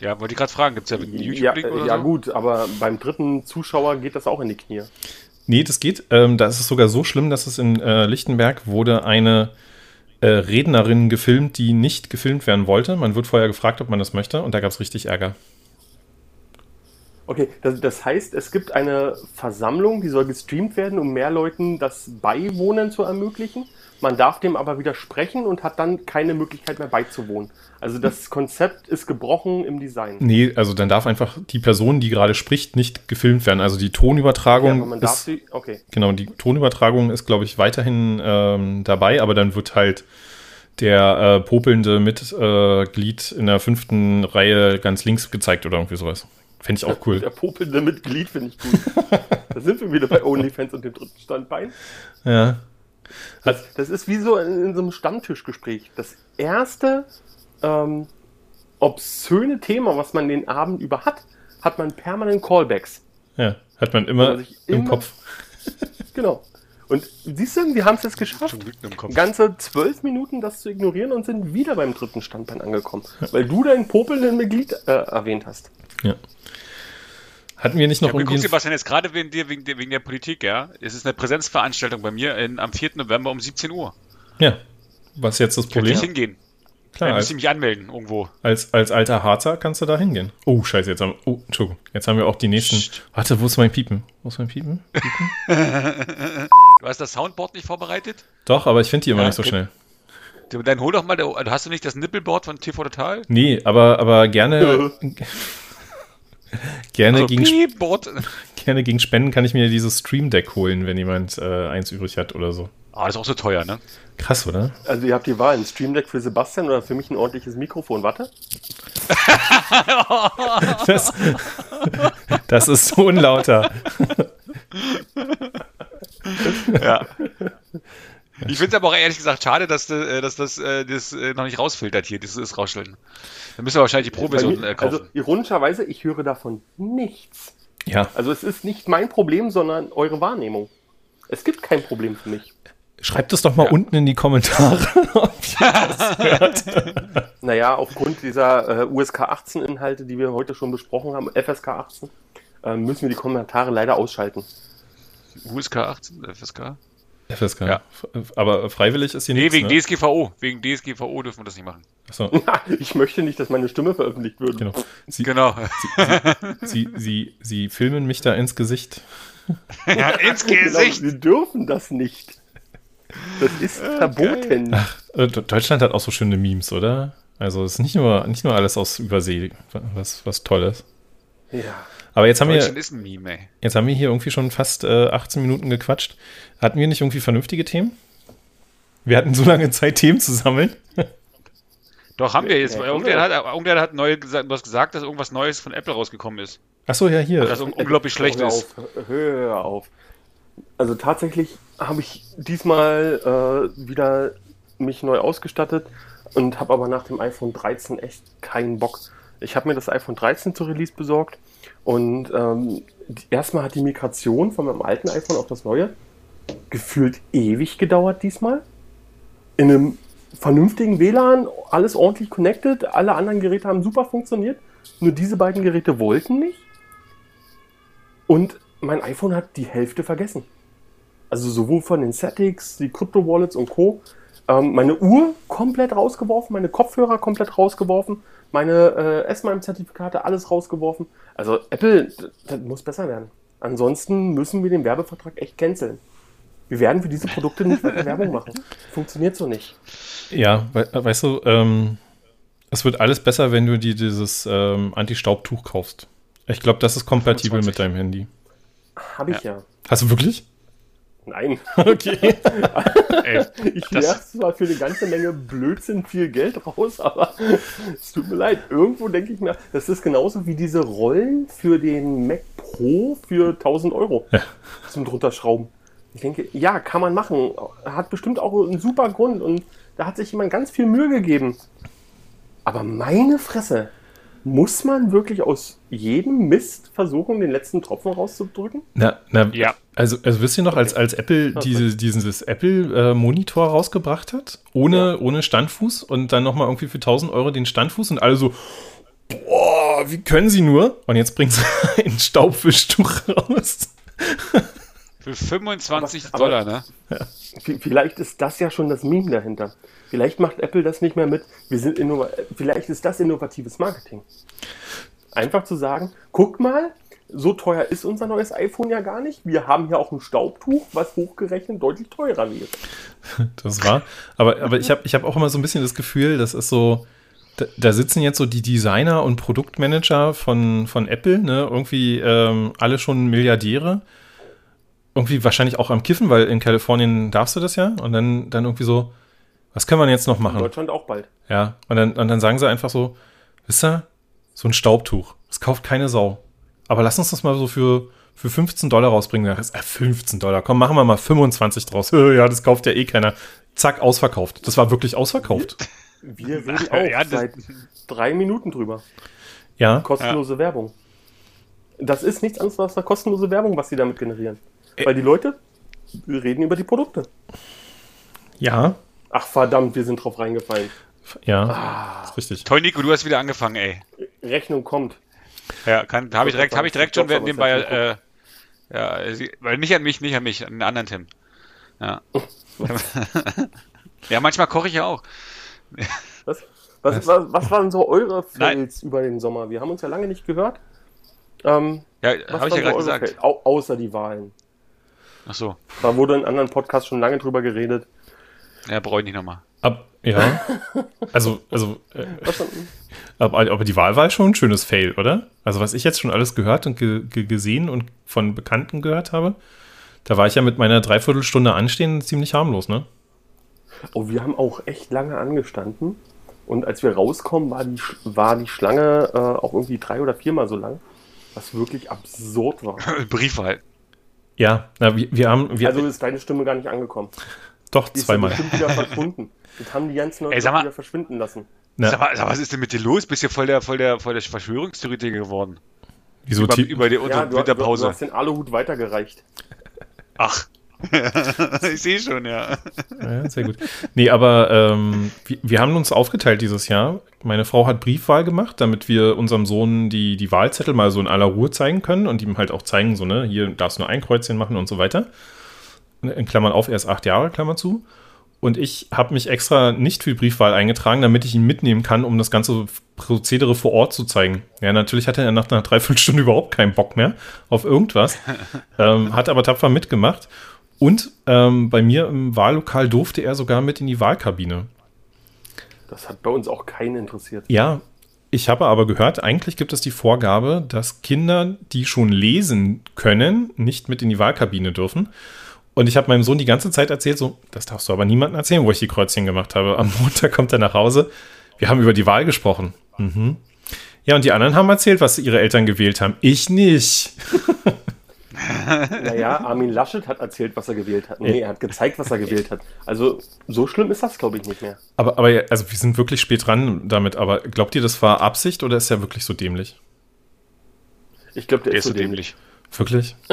Speaker 2: Ja, wollte ich gerade fragen, gibt es ja einen
Speaker 1: YouTube-Link ja, oder Ja, so? gut, aber beim dritten Zuschauer geht das auch in die Knie.
Speaker 3: Nee, das geht. Ähm, da ist es sogar so schlimm, dass es in äh, Lichtenberg wurde eine äh, Rednerin gefilmt, die nicht gefilmt werden wollte. Man wird vorher gefragt, ob man das möchte, und da gab es richtig Ärger.
Speaker 1: Okay, das, das, heißt, es gibt eine Versammlung, die soll gestreamt werden, um mehr Leuten das Beiwohnen zu ermöglichen. Man darf dem aber widersprechen und hat dann keine Möglichkeit mehr beizuwohnen. Also das Konzept ist gebrochen im Design.
Speaker 3: Nee, also dann darf einfach die Person, die gerade spricht, nicht gefilmt werden. Also die Tonübertragung ja, ist, sie, okay. Genau, die Tonübertragung ist, glaube ich, weiterhin ähm, dabei, aber dann wird halt der äh, popelnde Mitglied äh, in der fünften Reihe ganz links gezeigt oder irgendwie sowas. Fände ich auch cool.
Speaker 1: Der popelnde Mitglied finde ich gut. da sind wir wieder bei OnlyFans und dem dritten Standbein.
Speaker 3: Ja.
Speaker 1: Das, das ist wie so in, in, so einem Stammtischgespräch. Das erste ähm, obszöne Thema, was man den Abend über hat, hat man permanent Callbacks.
Speaker 3: Ja, hat man immer im immer, Kopf.
Speaker 1: genau. Und siehst du, wir haben es jetzt geschafft, ganze zwölf Minuten das zu ignorieren und sind wieder beim dritten Standbein angekommen, weil du dein popelnden Mitglied äh, erwähnt hast.
Speaker 3: Ja. Hatten wir nicht noch
Speaker 2: ja, irgendwie. Guck Sebastian, jetzt gerade wegen, dir, wegen, wegen der Politik, ja. Es ist eine Präsenzveranstaltung bei mir in, am 4. November um 17 Uhr.
Speaker 3: Ja. Was ist jetzt das Problem?
Speaker 2: Kann ich hingehen. Klar. Dann muss ich mich anmelden irgendwo.
Speaker 3: Als, als alter Harzer kannst du da hingehen. Oh, scheiße, jetzt haben, oh, Entschuldigung. Jetzt haben wir auch die nächsten. Psst. Warte, wo ist mein Piepen? Wo ist mein Piepen? Piepen?
Speaker 2: du hast das Soundboard nicht vorbereitet?
Speaker 3: Doch, aber ich finde die immer ja, nicht so schnell.
Speaker 2: Dann hol doch mal, hast du nicht das Nippelboard von TV Total?
Speaker 3: Nee, aber, aber gerne. gerne, also, gegen, gerne gegen Spenden kann ich mir dieses Stream Deck holen, wenn jemand äh, eins übrig hat oder so.
Speaker 2: Ah, das ist auch so teuer, ne?
Speaker 3: Krass, oder?
Speaker 1: Also ihr habt die Wahl, ein Stream Deck für Sebastian oder für mich ein ordentliches Mikrofon. Warte.
Speaker 3: das, das ist so unlauter.
Speaker 2: ja. Ich finde es aber auch ehrlich gesagt schade, dass, äh, dass das, äh, das äh, noch nicht rausfiltert hier, dieses Rausstellen. Dann müssen wir wahrscheinlich die Provision
Speaker 1: kaufen. Also ironischerweise, ich höre davon nichts.
Speaker 3: Ja.
Speaker 1: Also es ist nicht mein Problem, sondern eure Wahrnehmung. Es gibt kein Problem für mich.
Speaker 3: Schreibt es doch mal ja. unten in die Kommentare, ob ihr das
Speaker 1: hört. naja, aufgrund dieser äh, USK 18 Inhalte, die wir heute schon besprochen haben, FSK 18, äh, müssen wir die Kommentare leider ausschalten.
Speaker 2: USK 18, FSK?
Speaker 3: FSK. Ja. Aber freiwillig ist hier
Speaker 2: nee, nichts. Nee, wegen ne? DSGVO. Wegen DSGVO dürfen wir das nicht machen.
Speaker 1: Achso. ich möchte nicht, dass meine Stimme veröffentlicht wird.
Speaker 3: Genau.
Speaker 2: Sie, genau.
Speaker 3: Sie, Sie, Sie, Sie, filmen mich da ins Gesicht.
Speaker 2: ja, ins Gesicht.
Speaker 1: Genau, Sie dürfen das nicht. Das ist ah, verboten. Ach,
Speaker 3: äh, Deutschland hat auch so schöne Memes, oder? Also es ist nicht nur, nicht nur alles aus Übersee, was, was toll ist.
Speaker 1: Ja.
Speaker 3: Aber jetzt haben, wir,
Speaker 2: Meme,
Speaker 3: jetzt haben wir hier irgendwie schon fast äh, 18 Minuten gequatscht. Hatten wir nicht irgendwie vernünftige Themen? Wir hatten so lange Zeit, Themen zu sammeln.
Speaker 2: Doch, haben wir jetzt. Ja, irgendwer, hat, irgendwer hat neu gesagt, was gesagt, dass irgendwas Neues von Apple rausgekommen ist.
Speaker 3: Achso, ja, hier.
Speaker 2: Das unglaublich schlecht
Speaker 1: hör
Speaker 2: ist.
Speaker 1: Auf, hör auf. Also tatsächlich habe ich diesmal äh, wieder mich neu ausgestattet und habe aber nach dem iPhone 13 echt keinen Bock. Ich habe mir das iPhone 13 zur Release besorgt und ähm, erstmal hat die Migration von meinem alten iPhone auf das neue gefühlt ewig gedauert diesmal. In einem vernünftigen WLAN, alles ordentlich connected, alle anderen Geräte haben super funktioniert, nur diese beiden Geräte wollten nicht. Und mein iPhone hat die Hälfte vergessen. Also sowohl von den Settings, die Crypto-Wallets und Co. Ähm, meine Uhr komplett rausgeworfen, meine Kopfhörer komplett rausgeworfen, meine äh, S-MIME-Zertifikate, alles rausgeworfen. Also Apple, das muss besser werden. Ansonsten müssen wir den Werbevertrag echt canceln. Wir werden für diese Produkte nicht weiter Werbung machen. Funktioniert so nicht.
Speaker 3: Ja, we weißt du, ähm, es wird alles besser, wenn du dir dieses ähm, Anti-Staubtuch kaufst. Ich glaube, das ist kompatibel 25. mit deinem Handy.
Speaker 1: Habe ich ja. ja.
Speaker 3: Hast du wirklich?
Speaker 1: Nein.
Speaker 3: Okay.
Speaker 1: ich werfe zwar für eine ganze Menge Blödsinn viel Geld raus, aber es tut mir leid. Irgendwo denke ich mir, das ist genauso wie diese Rollen für den Mac Pro für 1000 Euro
Speaker 3: ja.
Speaker 1: zum drunterschrauben. Ich denke, ja, kann man machen. Hat bestimmt auch einen super Grund und da hat sich jemand ganz viel Mühe gegeben. Aber meine Fresse, muss man wirklich aus jedem Mist versuchen, den letzten Tropfen rauszudrücken?
Speaker 3: Na, na,
Speaker 2: Ja.
Speaker 3: Also, also wisst ihr noch, als, als Apple diese, dieses Apple-Monitor rausgebracht hat, ohne, ohne Standfuß und dann nochmal irgendwie für 1000 Euro den Standfuß und alle so, boah, wie können sie nur? Und jetzt bringen sie ein Staubwischtuch raus.
Speaker 2: Für 25
Speaker 1: Aber-
Speaker 2: Dollar, ne?
Speaker 1: V- Vielleicht ist das ja schon das Meme dahinter. Vielleicht macht Apple das nicht mehr mit. Wir sind Vielleicht ist das innovatives Marketing. Einfach zu sagen, guck mal, so teuer ist unser neues iPhone ja gar nicht. Wir haben hier auch ein Staubtuch, was hochgerechnet deutlich teurer wäre.
Speaker 3: Das war. Aber, aber ich habe ich hab auch immer so ein bisschen das Gefühl, das ist so. Da, da sitzen jetzt so die Designer und Produktmanager von, von Apple, ne? Irgendwie ähm, alle schon Milliardäre. Irgendwie wahrscheinlich auch am Kiffen, weil in Kalifornien darfst du das ja. Und dann, dann irgendwie so, was können wir denn jetzt noch
Speaker 1: In
Speaker 3: machen?
Speaker 1: Deutschland auch bald.
Speaker 3: Ja. Und dann, und dann sagen sie einfach so, wisst ihr, so ein Staubtuch. Das kauft keine Sau. Aber lass uns das mal so für, für 15 Dollar rausbringen. Äh, 15 Dollar. Komm, machen wir mal 25 draus. Ja, das kauft ja eh keiner. Zack, ausverkauft. Das war wirklich ausverkauft.
Speaker 1: Wir reden
Speaker 2: Ach,
Speaker 1: auch
Speaker 2: ja, das-
Speaker 1: seit drei Minuten drüber.
Speaker 3: Ja.
Speaker 1: Kostenlose Werbung. Das ist nichts anderes als eine kostenlose Werbung, was sie damit generieren.
Speaker 3: Ä-
Speaker 1: Weil die Leute reden über die Produkte.
Speaker 3: Ja.
Speaker 1: Ach verdammt, wir sind drauf reingefallen.
Speaker 3: Ja. Ist richtig.
Speaker 2: Toll, Nico, du hast wieder angefangen, ey.
Speaker 1: Rechnung kommt.
Speaker 2: Ja, kann, habe ich direkt, habe ich direkt schon
Speaker 1: Klopfer,
Speaker 2: nebenbei, äh, ja, sie, weil nicht an mich, nicht an mich, an den anderen Tim. Ja. ja, manchmal koche ich ja auch.
Speaker 1: Was, was, was, was waren so eure. Fails über den Sommer? Wir haben uns ja lange nicht gehört. Ähm,
Speaker 2: Ja, habe ich ja gerade gesagt.
Speaker 1: Au außer die Wahlen.
Speaker 2: Ach so,
Speaker 1: Da wurde in anderen Podcasts schon lange drüber geredet.
Speaker 2: ja, brauche ich nicht nochmal.
Speaker 3: Ab, ja. Also, also, äh,
Speaker 1: dann,
Speaker 3: aber, aber die Wahl war schon ein schönes Fail, oder? Also, was ich jetzt schon alles gehört und ge ge gesehen und von Bekannten gehört habe, da war ich ja mit meiner Dreiviertelstunde anstehen ziemlich harmlos, ne?
Speaker 1: oh, wir haben auch echt lange angestanden. Und als wir rauskommen, war die, Sch- war die Schlange äh, auch irgendwie drei oder viermal so lang. Was wirklich absurd war.
Speaker 2: Briefwahl.
Speaker 3: Ja, na, wir, wir haben, wir,
Speaker 1: Also ist deine Stimme gar nicht angekommen.
Speaker 3: doch,
Speaker 1: Die ist ja
Speaker 3: zweimal.
Speaker 1: bestimmt wieder verschwunden. Das haben die ganzen Leute
Speaker 2: Ey, sag mal-
Speaker 1: wieder verschwinden lassen.
Speaker 3: Na,
Speaker 2: Sag mal, sag mal, was ist denn mit dir los? Bist ja voll der, voll der, voll der Verschwörungstheoretiker geworden.
Speaker 3: wieso
Speaker 2: über, über die
Speaker 1: Ja,
Speaker 2: unter
Speaker 1: du, du, du
Speaker 2: Winterpause.
Speaker 1: hast den Aluhut weitergereicht.
Speaker 2: Ach. ich sehe schon, ja.
Speaker 3: Ja, sehr gut. Nee, aber ähm, wir, wir haben uns aufgeteilt dieses Jahr. Meine Frau hat Briefwahl gemacht, damit wir unserem Sohn die, die Wahlzettel mal so in aller Ruhe zeigen können und ihm halt auch zeigen, so, ne, hier darfst du nur ein Kreuzchen machen und so weiter. In Klammern auf, erst acht Jahre, Klammer zu. Und ich habe mich extra nicht für Briefwahl eingetragen, damit ich ihn mitnehmen kann, um das ganze Prozedere vor Ort zu zeigen. Ja, natürlich hatte er nach einer Dreiviertelstunde überhaupt keinen Bock mehr auf irgendwas, ähm, hat aber tapfer mitgemacht. Und ähm, bei mir im Wahllokal durfte er sogar mit in die Wahlkabine.
Speaker 1: Das hat bei uns auch keinen interessiert.
Speaker 3: Ja, ich habe aber gehört, eigentlich gibt es die Vorgabe, dass Kinder, die schon lesen können, nicht mit in die Wahlkabine dürfen. Und ich habe meinem Sohn die ganze Zeit erzählt, so, das darfst du aber niemandem erzählen, wo ich die Kreuzchen gemacht habe. Am Montag kommt er nach Hause. Wir haben über die Wahl gesprochen. Mhm. Ja, und die anderen haben erzählt, was ihre Eltern gewählt haben. Ich nicht.
Speaker 1: Naja, Armin Laschet hat erzählt, was er gewählt hat. Nee, er hat gezeigt, was er gewählt hat. Also, so schlimm ist das, glaube ich, nicht mehr.
Speaker 3: Aber, aber also wir sind wirklich spät dran damit. Aber glaubt ihr, das war Absicht oder ist er wirklich so dämlich?
Speaker 1: Ich glaube, der,
Speaker 2: Der
Speaker 1: ist so
Speaker 2: dämlich.
Speaker 3: Wirklich?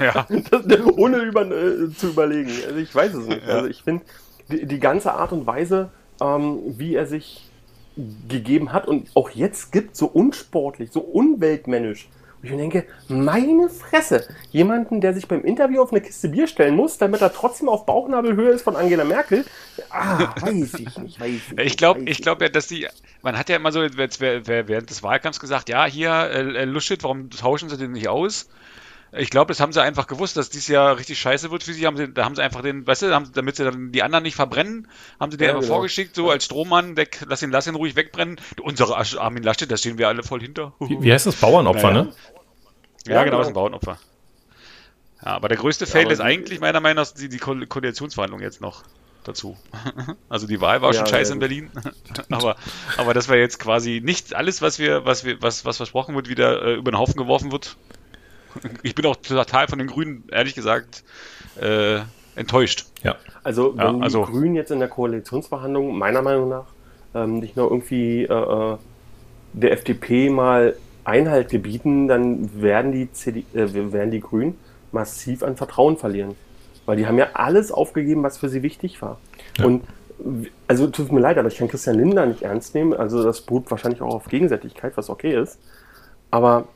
Speaker 2: Ja.
Speaker 1: Das, ohne über, äh, zu überlegen. Also ich weiß es nicht.
Speaker 2: Ja.
Speaker 1: Also ich finde, die, die ganze Art und Weise, ähm, wie er sich gegeben hat und auch jetzt gibt, so unsportlich, so unweltmännisch. Ich mir denke, meine Fresse, jemanden, der sich beim Interview auf eine Kiste Bier stellen muss, damit er trotzdem auf Bauchnabelhöhe ist von Angela Merkel. Ah, weiß ich nicht, weiß ich nicht.
Speaker 2: Ich glaube, ich glaube ja, dass die, man hat ja immer so während des Wahlkampfs gesagt, ja, hier, äh, äh, Luschit, warum tauschen sie den nicht aus? Ich glaube, das haben sie einfach gewusst, dass dieses Jahr richtig scheiße wird für sie. Haben sie, da haben sie einfach den, weißt du, haben, damit sie dann die anderen nicht verbrennen, haben sie den
Speaker 1: Ja,
Speaker 2: einfach
Speaker 1: genau.
Speaker 2: vorgeschickt, so als Strohmann, weg, lass ihn, lass ihn ruhig wegbrennen. Unsere Armin Laschet, da stehen wir alle voll hinter.
Speaker 3: Wie, wie heißt das? Bauernopfer,
Speaker 2: Naja.
Speaker 3: ne?
Speaker 2: Ja,
Speaker 1: Ja,
Speaker 2: genau,
Speaker 1: genau.
Speaker 2: das ist ein Bauernopfer. Ja, aber der größte Fail ist eigentlich meiner Meinung nach die, die Ko Koalitionsverhandlung jetzt noch dazu. Also die Wahl war
Speaker 1: Ja,
Speaker 2: schon scheiße
Speaker 1: ja,
Speaker 2: in Berlin, aber, aber das war jetzt quasi nicht alles, was wir, was wir, was, was versprochen wird, wieder äh, über den Haufen geworfen wird. Ich bin auch total von den Grünen, ehrlich gesagt, äh, enttäuscht.
Speaker 3: Ja.
Speaker 1: Also, wenn
Speaker 2: Ja, also-
Speaker 1: die Grünen jetzt in der Koalitionsverhandlung meiner Meinung nach ähm, nicht noch irgendwie äh, äh der FDP mal Einhalt gebieten, dann werden die, CD, äh, werden die Grünen massiv an Vertrauen verlieren. Weil die haben ja alles aufgegeben, was für sie wichtig war. Ja. Und also tut mir leid, aber ich kann Christian Lindner nicht ernst nehmen. Also das beruht wahrscheinlich auch auf Gegenseitigkeit, was okay ist. Aber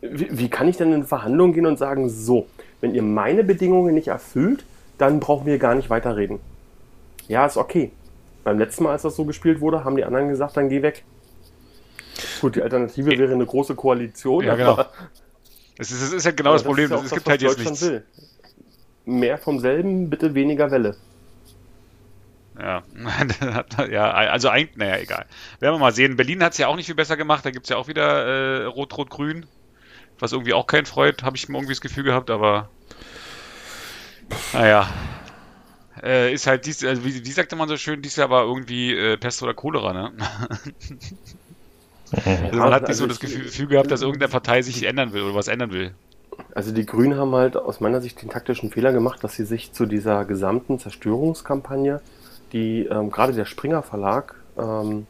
Speaker 1: wie, wie kann ich denn in Verhandlungen gehen und sagen, so, wenn ihr meine Bedingungen nicht erfüllt, dann brauchen wir gar nicht weiterreden. Ja, ist okay. Beim letzten Mal, als das so gespielt wurde, haben die anderen gesagt, dann geh weg. Gut, die Alternative wäre eine große Koalition.
Speaker 2: Ja, genau. Es ist, es ist ja genau das Problem. Ja es gibt halt jetzt nichts. Will.
Speaker 1: Mehr vom selben, bitte weniger Welle.
Speaker 2: Ja, ja also eigentlich, naja, egal. Werden wir mal sehen. Berlin hat es ja auch nicht viel besser gemacht. Da gibt es ja auch wieder äh, Rot-Rot-Grün, was irgendwie auch keinen freut, habe ich mir irgendwie das Gefühl gehabt, aber naja. Äh, ist halt dies, also wie, wie sagte man so schön, dies Jahr war irgendwie äh, Pest oder Cholera, ne? also man hat nicht so also das Gefühl, Gefühl gehabt, dass irgendeine Partei sich ändern will oder was ändern will.
Speaker 1: Also die Grünen haben halt aus meiner Sicht den taktischen Fehler gemacht, dass sie sich zu dieser gesamten Zerstörungskampagne die ähm, gerade der Springer Verlag ähm,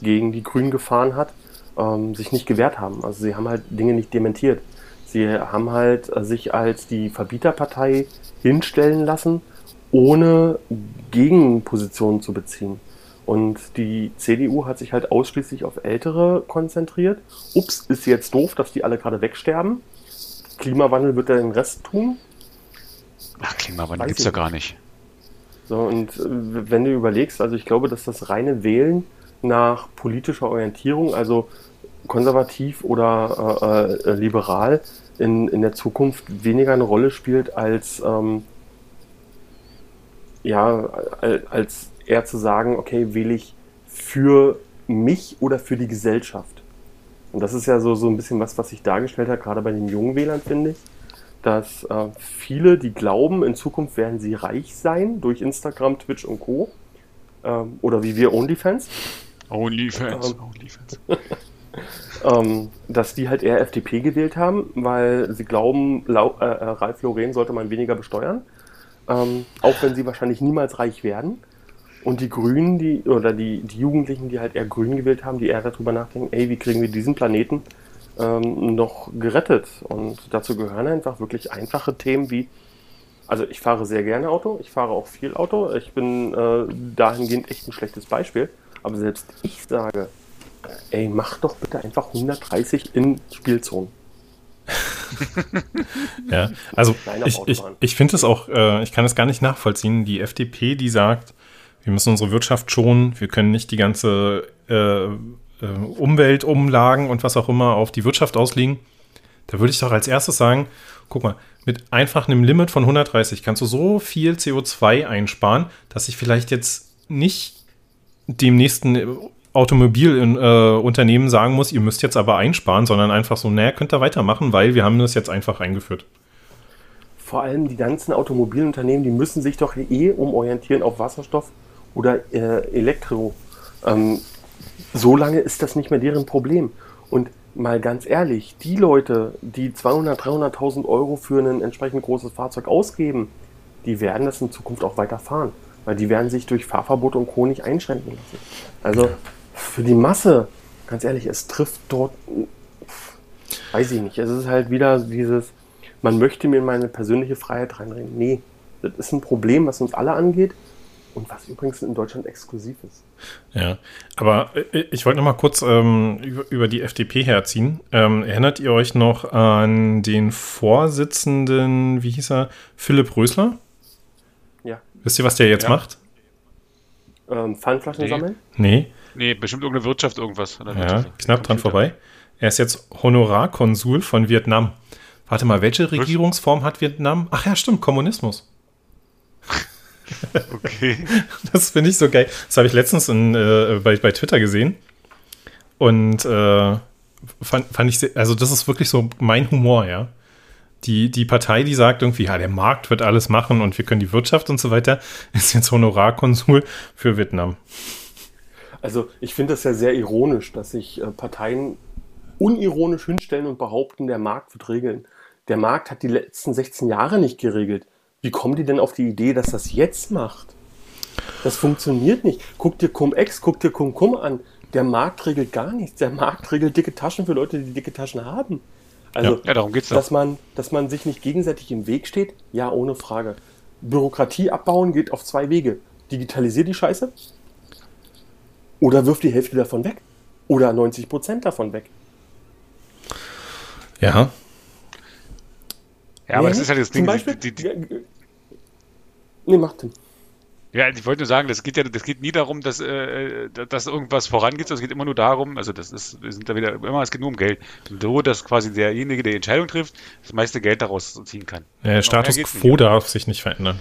Speaker 1: gegen die Grünen gefahren hat, ähm, sich nicht gewehrt haben. Also sie haben halt Dinge nicht dementiert. Sie haben halt äh, sich als die Verbieterpartei hinstellen lassen, ohne Gegenpositionen zu beziehen. Und die CDU hat sich halt ausschließlich auf Ältere konzentriert. Ups, ist jetzt doof, dass die alle gerade wegsterben. Klimawandel wird ja den Rest tun.
Speaker 2: Ach, Klimawandel gibt es ja gar nicht.
Speaker 1: So, und äh, wenn du überlegst, also ich glaube, dass das reine Wählen nach politischer Orientierung, also konservativ oder äh, äh, liberal, in, in der Zukunft weniger eine Rolle spielt, als, ähm, ja, als eher zu sagen, okay, wähle ich für mich oder für die Gesellschaft. Und das ist ja so, so ein bisschen was, was sich dargestellt hat, gerade bei den jungen Wählern, finde ich dass äh, viele, die glauben, in Zukunft werden sie reich sein durch Instagram, Twitch und Co. Ähm, oder wie wir OnlyFans.
Speaker 2: OnlyFans, ähm, OnlyFans.
Speaker 1: ähm, dass die halt eher FDP gewählt haben, weil sie glauben, Lau äh, äh, Ralf Lauren sollte man weniger besteuern. Ähm, auch wenn sie wahrscheinlich niemals reich werden. Und die Grünen, die, oder die, die Jugendlichen, die halt eher Grün gewählt haben, die eher darüber nachdenken, ey, wie kriegen wir diesen Planeten ähm, noch gerettet. Und dazu gehören einfach wirklich einfache Themen wie, also ich fahre sehr gerne Auto, ich fahre auch viel Auto, ich bin äh, dahingehend echt ein schlechtes Beispiel, aber selbst ich sage, ey, mach doch bitte einfach 130 in Spielzonen.
Speaker 3: ja, also ich, ich, ich finde es auch, äh, ich kann es gar nicht nachvollziehen, die FDP, die sagt, wir müssen unsere Wirtschaft schonen, wir können nicht die ganze äh, äh, Umweltumlagen und was auch immer auf die Wirtschaft auslegen, da würde ich doch als erstes sagen, guck mal, mit einfach einem Limit von 130 kannst du so viel CO2 einsparen, dass ich vielleicht jetzt nicht dem nächsten Automobilunternehmen äh, sagen muss, ihr müsst jetzt aber einsparen, sondern einfach so, naja, könnt ihr weitermachen, weil wir haben das jetzt einfach eingeführt.
Speaker 1: Vor allem die ganzen Automobilunternehmen, die müssen sich doch eh umorientieren auf Wasserstoff oder äh, Elektro. Ähm, so lange ist das nicht mehr deren Problem. Und mal ganz ehrlich, die Leute, die 200, 300.000 Euro für ein entsprechend großes Fahrzeug ausgeben, die werden das in Zukunft auch weiter fahren. Weil die werden sich durch Fahrverbot und Co. nicht einschränken lassen. Also für die Masse, ganz ehrlich, es trifft dort, weiß ich nicht, es ist halt wieder dieses, man möchte mir in meine persönliche Freiheit reinreden. Nee, das ist ein Problem, was uns alle angeht und was übrigens in Deutschland exklusiv ist.
Speaker 3: Ja, aber äh, ich wollte noch mal kurz ähm, über, über, die FDP herziehen. Ähm, erinnert ihr euch noch an den Vorsitzenden, wie hieß er, Philipp Rösler?
Speaker 1: Ja.
Speaker 3: Wisst ihr, was der jetzt ja. macht?
Speaker 1: Ähm, Pfandflaschen
Speaker 3: nee.
Speaker 1: sammeln?
Speaker 3: Nee.
Speaker 2: Nee, bestimmt irgendeine Wirtschaft, irgendwas.
Speaker 3: Ja, Wirtschaft. knapp dran vorbei. Er ist jetzt Honorarkonsul von Vietnam. Warte mal, welche Regierungsform hat Vietnam? Ach ja, stimmt, Kommunismus.
Speaker 2: Okay.
Speaker 3: Das finde ich so geil. Das habe ich letztens in, äh, bei, bei Twitter gesehen. Und äh, fand, fand ich, sehr, also das ist wirklich so mein Humor, ja. Die, die Partei, die sagt irgendwie, ja, der Markt wird alles machen und wir können die Wirtschaft und so weiter, ist jetzt Honorarkonsul für Vietnam.
Speaker 1: Also ich finde das ja sehr ironisch, dass sich äh, Parteien unironisch hinstellen und behaupten, der Markt wird regeln. Der Markt hat die letzten 16 Jahre nicht geregelt. Wie kommen die denn auf die Idee, dass das jetzt macht? Das funktioniert nicht. Guck dir Cum-Ex, guck dir Cum-Cum an. Der Markt regelt gar nichts. Der Markt regelt dicke Taschen für Leute, die dicke Taschen haben. Also,
Speaker 2: Ja, darum geht's doch.
Speaker 1: dass man, dass man sich nicht gegenseitig im Weg steht, ja, ohne Frage. Bürokratie abbauen geht auf zwei Wege. Digitalisier die Scheiße oder wirf die Hälfte davon weg. Oder 90 Prozent davon weg.
Speaker 3: Ja,
Speaker 2: Ja, aber
Speaker 1: Nee,
Speaker 2: das ist halt das
Speaker 1: zum
Speaker 2: Ding.
Speaker 1: Beispiel,
Speaker 2: die, die,
Speaker 1: ja, äh, nee, macht Tim.
Speaker 2: Ja, ich wollte nur sagen, das geht ja, das geht nie darum, dass, äh, dass irgendwas vorangeht, sondern es geht immer nur darum, also das ist, wir sind da wieder immer, es geht nur um Geld. So, dass quasi derjenige, der die Entscheidung trifft, das meiste Geld daraus ziehen kann.
Speaker 3: der Status quo darf sich nicht verändern.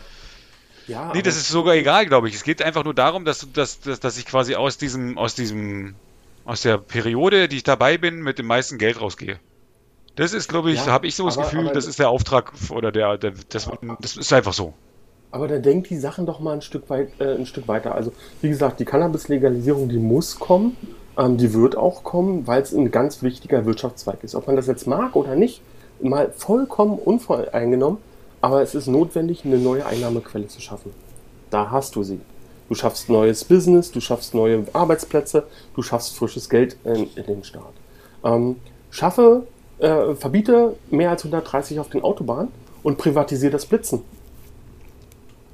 Speaker 1: Ja,
Speaker 2: Nee, das ist sogar egal, glaube ich. Es geht einfach nur darum, dass, dass, dass, dass ich quasi aus diesem, aus diesem, aus der Periode, die ich dabei bin, mit dem meisten Geld rausgehe. Das ist, glaube ich,
Speaker 1: Ja,
Speaker 2: habe ich so das
Speaker 1: aber-
Speaker 2: Gefühl,
Speaker 1: aber-
Speaker 2: das ist der Auftrag oder der, der das, das ist einfach so.
Speaker 1: Aber da denkt die Sachen doch mal ein Stück weit, äh, ein Stück weiter. Also, wie gesagt, die Cannabis-Legalisierung, die muss kommen. Ähm, die wird auch kommen, weil es ein ganz wichtiger Wirtschaftszweig ist. Ob man das jetzt mag oder nicht, mal vollkommen unvoreingenommen. Aber es ist notwendig, eine neue Einnahmequelle zu schaffen. Da hast du sie. Du schaffst neues Business, du schaffst neue Arbeitsplätze, du schaffst frisches Geld in, in den Staat. Ähm, schaffe, äh, verbiete mehr als 130 auf den Autobahnen und privatisiere das Blitzen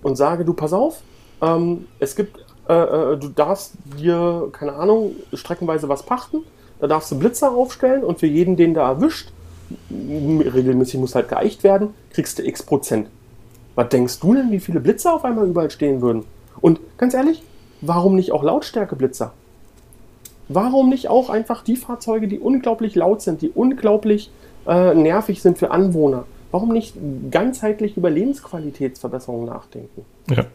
Speaker 1: und sage, du pass auf, ähm, es gibt, äh, äh, du darfst dir, keine Ahnung, streckenweise was pachten, da darfst du Blitzer aufstellen und für jeden, den da erwischt, regelmäßig muss halt geeicht werden, kriegst du x Prozent. Was denkst du denn, wie viele Blitzer auf einmal überall stehen würden? Und ganz ehrlich, warum nicht auch Lautstärkeblitzer? Warum nicht auch einfach die Fahrzeuge, die unglaublich laut sind, die unglaublich äh, nervig sind für Anwohner? Warum nicht ganzheitlich über Lebensqualitätsverbesserungen nachdenken?
Speaker 3: Ja.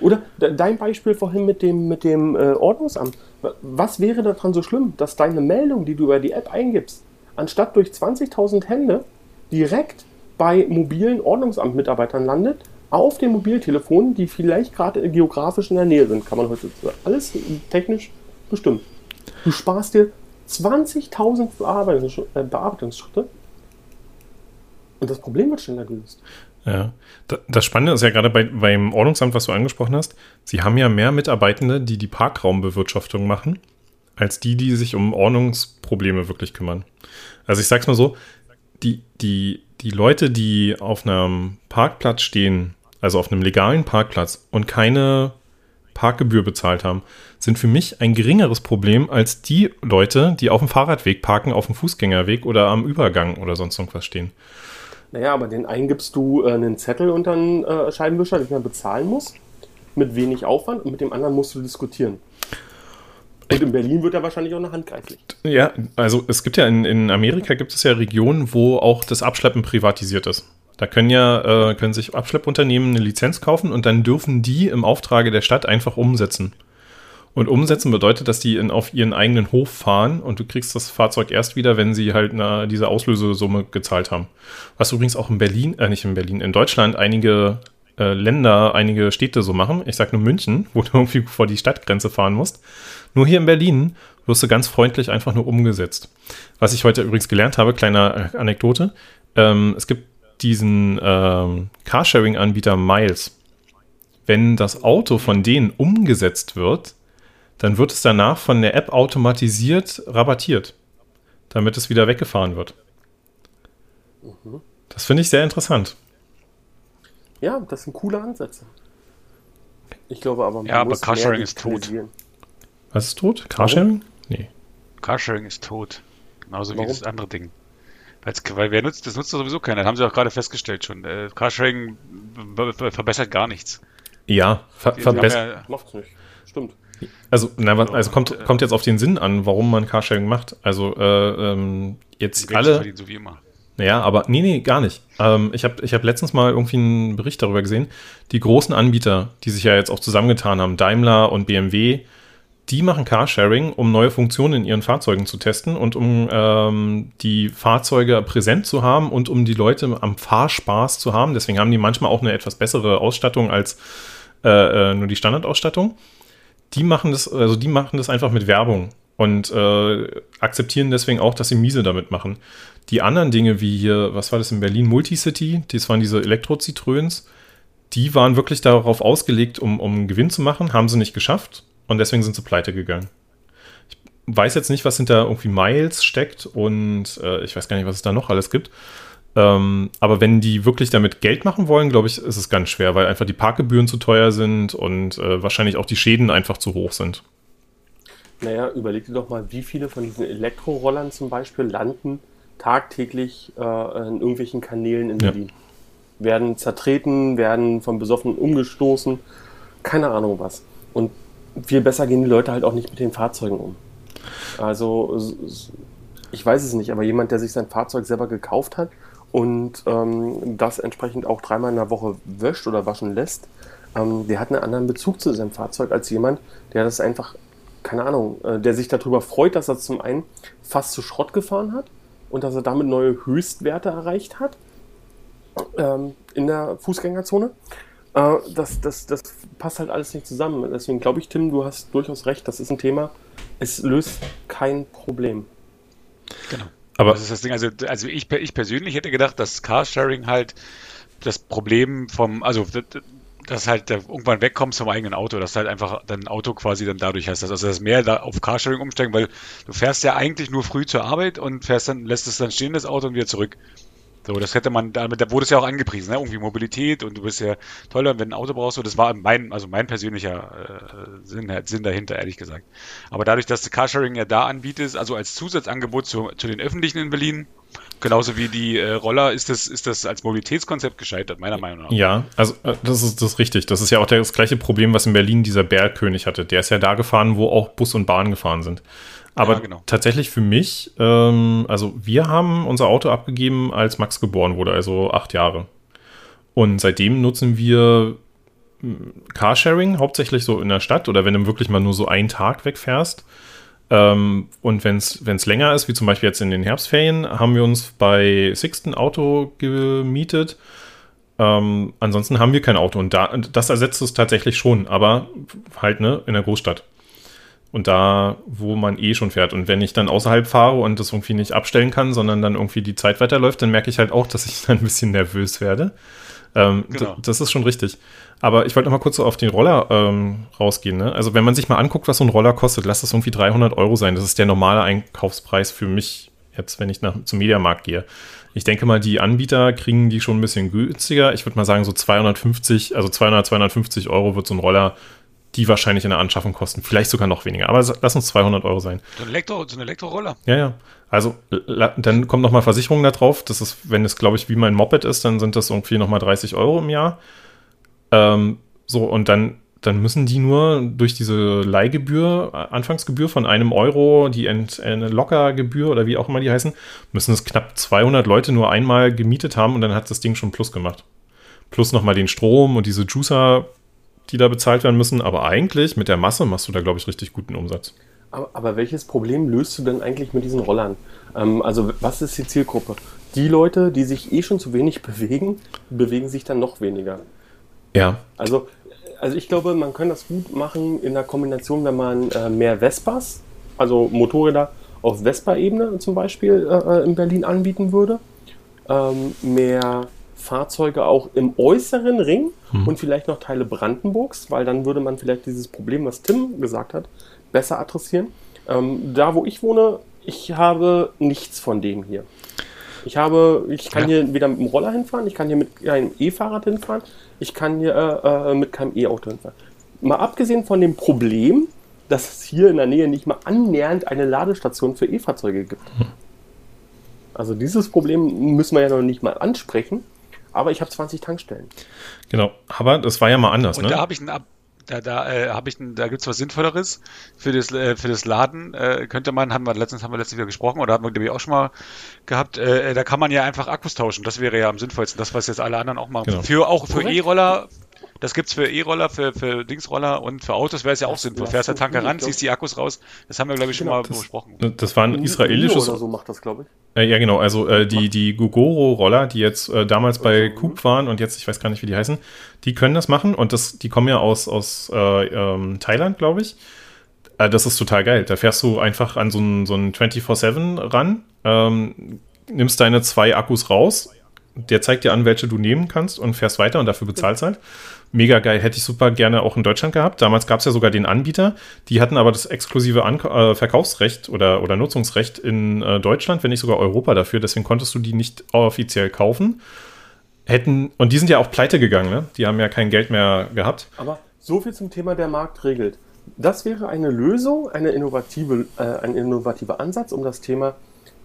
Speaker 1: Oder de- dein Beispiel vorhin mit dem, mit dem äh, Ordnungsamt. Wa- Was wäre daran so schlimm, dass deine Meldung, die du über die App eingibst, anstatt durch 20.000 Hände direkt bei mobilen Ordnungsamtmitarbeitern landet, auf dem Mobiltelefon, die vielleicht gerade geografisch in der Nähe sind, kann man heute alles technisch bestimmen. Du sparst dir 20.000 Bearbeitungs äh, Bearbeitungsschritte und das Problem wird schneller gelöst.
Speaker 3: Ja, Da- das Spannende ist ja gerade bei, beim Ordnungsamt, was du angesprochen hast, sie haben ja mehr Mitarbeitende, die die Parkraumbewirtschaftung machen, als die, die sich um Ordnungsprobleme wirklich kümmern. Also ich sag's mal so, die, die, die Leute, die auf einem Parkplatz stehen, also auf einem legalen Parkplatz und keine Parkgebühr bezahlt haben, sind für mich ein geringeres Problem als die Leute, die auf dem Fahrradweg parken, auf dem Fußgängerweg oder am Übergang oder sonst irgendwas stehen.
Speaker 1: Naja, aber den einen gibst du äh, einen Zettel unter einen äh, Scheibenwischer, den man bezahlen muss, mit wenig Aufwand, und mit dem anderen musst du diskutieren. Und in Berlin wird er wahrscheinlich auch eine handgreiflich.
Speaker 3: Ja, also es gibt ja in, in Amerika gibt es ja Regionen, wo auch das Abschleppen privatisiert ist. Da können ja, äh, können sich Abschleppunternehmen eine Lizenz kaufen und dann dürfen die im Auftrage der Stadt einfach umsetzen. Und umsetzen bedeutet, dass die in, auf ihren eigenen Hof fahren und du kriegst das Fahrzeug erst wieder, wenn sie halt eine, diese Auslösesumme gezahlt haben. Was übrigens auch in Berlin, äh nicht in Berlin, in Deutschland einige äh, Länder, einige Städte so machen. Ich sag nur München, wo du irgendwie vor die Stadtgrenze fahren musst. Nur hier in Berlin wirst du ganz freundlich einfach nur umgesetzt. Was ich heute übrigens gelernt habe, kleine äh, Anekdote. Ähm, es gibt diesen ähm, Carsharing-Anbieter Miles. Wenn das Auto von denen umgesetzt wird, dann wird es danach von der App automatisiert rabattiert, damit es wieder weggefahren wird. Das finde ich sehr interessant.
Speaker 1: Ja, das sind coole Ansätze. Ich glaube aber, man
Speaker 2: Ja, aber
Speaker 1: muss
Speaker 2: Carsharing
Speaker 1: mehr
Speaker 2: ist tot.
Speaker 3: Was ist tot? Carsharing? Nee.
Speaker 2: Carsharing ist tot. Genauso wie
Speaker 1: Warum?
Speaker 2: das andere Ding. Weil's, weil wer nutzt, das nutzt sowieso keiner. Das haben sie auch gerade festgestellt schon. Äh, Carsharing be- be- verbessert gar nichts.
Speaker 3: Ja, ver verbessert.
Speaker 2: ja-
Speaker 1: Macht's nicht. Stimmt.
Speaker 3: Also, na, was, also kommt,
Speaker 2: äh,
Speaker 3: kommt jetzt auf den Sinn an, warum man Carsharing macht. Also, äh, ähm, jetzt alle.
Speaker 2: so wie immer.
Speaker 3: Naja, aber nee, nee, gar nicht. Ähm, ich habe ich hab letztens mal irgendwie einen Bericht darüber gesehen. Die großen Anbieter, die sich ja jetzt auch zusammengetan haben, Daimler und BMW, die machen Carsharing, um neue Funktionen in ihren Fahrzeugen zu testen und um ähm, die Fahrzeuge präsent zu haben und um die Leute am Fahrspaß zu haben. Deswegen haben die manchmal auch eine etwas bessere Ausstattung als äh, äh, nur die Standardausstattung. Die machen das, also die machen das einfach mit Werbung und äh, akzeptieren deswegen auch, dass sie miese damit machen. Die anderen Dinge, wie hier, was war das in Berlin, Multicity, das waren diese Elektro-Zitröns, die waren wirklich darauf ausgelegt, um, um Gewinn zu machen, haben sie nicht geschafft und deswegen sind sie pleite gegangen. Ich weiß jetzt nicht, was hinter irgendwie Miles steckt und äh, ich weiß gar nicht, was es da noch alles gibt. Ähm, aber wenn die wirklich damit Geld machen wollen, glaube ich, ist es ganz schwer, weil einfach die Parkgebühren zu teuer sind und äh, wahrscheinlich auch die Schäden einfach zu hoch sind.
Speaker 1: Naja, überleg dir doch mal, wie viele von diesen Elektrorollern zum Beispiel landen tagtäglich äh, in irgendwelchen Kanälen in Berlin. Ja. Werden zertreten, werden von Besoffenen umgestoßen, keine Ahnung was. Und viel besser gehen die Leute halt auch nicht mit den Fahrzeugen um. Also, ich weiß es nicht, aber jemand, der sich sein Fahrzeug selber gekauft hat und ähm, das entsprechend auch dreimal in der Woche wäscht oder waschen lässt, ähm, der hat einen anderen Bezug zu seinem Fahrzeug als jemand, der das einfach, keine Ahnung, äh, der sich darüber freut, dass er zum einen fast zu Schrott gefahren hat und dass er damit neue Höchstwerte erreicht hat ähm, in der Fußgängerzone. Äh, das, das, das passt halt alles nicht zusammen. Deswegen glaube ich, Tim, du hast durchaus recht, das ist ein Thema, es löst kein Problem.
Speaker 2: Genau. Aber das ist das Ding. Also, also ich, ich persönlich hätte gedacht, dass Carsharing halt das Problem vom, also dass halt irgendwann wegkommst vom eigenen Auto, dass halt einfach dein Auto quasi dann dadurch hast, also das mehr da auf Carsharing umsteigen, weil du fährst ja eigentlich nur früh zur Arbeit und fährst dann, lässt es dann stehen, das Auto und wieder zurück. So, das hätte man, damit da wurde es ja auch angepriesen, ne? irgendwie Mobilität und du bist ja toller, wenn du ein Auto brauchst. So, das war mein, also mein persönlicher äh, Sinn, Sinn dahinter, ehrlich gesagt. Aber dadurch, dass du Carsharing ja da anbietet, also als Zusatzangebot zu, zu den öffentlichen in Berlin, genauso wie die äh, Roller, ist das, ist das als Mobilitätskonzept gescheitert, meiner Meinung nach.
Speaker 3: Ja, also äh, das ist das ist richtig. Das ist ja auch das gleiche Problem, was in Berlin dieser Bergkönig hatte. Der ist ja da gefahren, wo auch Bus und Bahn gefahren sind. Aber ja, genau. tatsächlich für mich, ähm, also wir haben unser Auto abgegeben, als Max geboren wurde, also acht Jahre. Und seitdem nutzen wir hm, Carsharing, hauptsächlich so in der Stadt oder wenn du wirklich mal nur so einen Tag wegfährst. Ähm, und wenn es länger ist, wie zum Beispiel jetzt in den Herbstferien, haben wir uns bei Sixten Auto gemietet. Ähm, ansonsten haben wir kein Auto und da, das ersetzt es tatsächlich schon, aber halt ne, in der Großstadt. Und da, wo man eh schon fährt. Und wenn ich dann außerhalb fahre und das irgendwie nicht abstellen kann, sondern dann irgendwie die Zeit weiterläuft, dann merke ich halt auch, dass ich dann ein bisschen nervös werde. Ähm, genau. Das ist schon richtig. Aber ich wollte noch mal kurz so auf den Roller ähm, rausgehen. Ne? Also wenn man sich mal anguckt, was so ein Roller kostet, lass das irgendwie 300 Euro sein. Das ist der normale Einkaufspreis für mich jetzt, wenn ich nach, zum Mediamarkt gehe. Ich denke mal, die Anbieter kriegen die schon ein bisschen günstiger. Ich würde mal sagen, so 250, also 200, 250 Euro wird so ein Roller die wahrscheinlich in der Anschaffung kosten. Vielleicht sogar noch weniger. Aber lass uns 200 Euro sein.
Speaker 2: So ein, Elektro, so ein Elektroroller.
Speaker 3: Ja, ja. Also dann kommt nochmal Versicherung da drauf. Das ist, wenn es, glaube ich, wie mein Moped ist, dann sind das irgendwie nochmal 30 Euro im Jahr. Ähm, so, und dann, dann müssen die nur durch diese Leihgebühr, Anfangsgebühr von einem Euro, die Ent, eine Lockergebühr oder wie auch immer die heißen, müssen es knapp 200 Leute nur einmal gemietet haben und dann hat das Ding schon Plus gemacht. Plus nochmal den Strom und diese Juicer die da bezahlt werden müssen. Aber eigentlich mit der Masse machst du da, glaube ich, richtig guten Umsatz.
Speaker 1: Aber, aber, welches Problem löst du denn eigentlich mit diesen Rollern? Ähm, also was ist die Zielgruppe? Die Leute, die sich eh schon zu wenig bewegen, bewegen sich dann noch weniger.
Speaker 3: Ja.
Speaker 1: Also, also ich glaube, man kann das gut machen in der Kombination, wenn man äh, mehr Vespas, also Motorräder auf Vespa-Ebene zum Beispiel äh, in Berlin anbieten würde. Ähm, mehr Fahrzeuge auch im äußeren Ring hm. und vielleicht noch Teile Brandenburgs, weil dann würde man vielleicht dieses Problem, was Tim gesagt hat, besser adressieren. Ähm, da, wo ich wohne, ich habe nichts von dem hier. Ich habe, ich kann ja. hier weder mit dem Roller hinfahren, ich kann hier mit einem E-Fahrrad hinfahren, ich kann hier äh, äh, mit keinem E-Auto hinfahren. Mal abgesehen von dem Problem, dass es hier in der Nähe nicht mal annähernd eine Ladestation für E-Fahrzeuge gibt. Hm. Also dieses Problem müssen wir ja noch nicht mal ansprechen aber ich habe 20 Tankstellen.
Speaker 3: Genau, aber das war ja mal anders.
Speaker 2: Und ne? da habe ich einen Ab da, da äh, habe ich, da gibt's was Sinnvolleres für das, äh, für das Laden. Äh, könnte man, haben wir letztens haben wir letztens wieder gesprochen oder haben wir glaube ich auch schon mal gehabt. Äh, da kann man ja einfach Akkus tauschen. Das wäre ja am sinnvollsten. Das was jetzt alle anderen auch machen. Genau. Für auch für E-Roller das gibt's für E-Roller, für, für Dingsroller und für Autos wäre es ja auch sinnvoll. Fährst der Tanker ran, ziehst die Akkus raus. Das haben wir, glaube ich, schon genau, mal
Speaker 3: das,
Speaker 2: besprochen.
Speaker 3: Das war ein israelisches.
Speaker 1: Oder so macht das, glaube ich.
Speaker 3: Äh, ja, genau. Also äh, die, die Gogoro-Roller, die jetzt äh, damals bei Coop waren und jetzt, ich weiß gar nicht, wie die heißen, die können das machen und das, die kommen ja aus, aus äh, ähm, Thailand, glaube ich. Äh, das ist total geil. Da fährst du einfach an so ein, so ein 24-7 ran, ähm, nimmst deine zwei Akkus raus, der zeigt dir an, welche du nehmen kannst und fährst weiter und dafür bezahlst halt. Mega geil, hätte ich super gerne auch in Deutschland gehabt. Damals gab es ja sogar den Anbieter, die hatten aber das exklusive An äh, Verkaufsrecht oder, oder Nutzungsrecht in äh, Deutschland, wenn nicht sogar Europa dafür. Deswegen konntest du die nicht offiziell kaufen. Hätten, und die sind ja auch pleite gegangen, ne? Die haben ja kein Geld mehr gehabt.
Speaker 1: Aber so viel zum Thema der Markt regelt. Das wäre eine Lösung, eine innovative, äh, ein innovativer Ansatz, um das Thema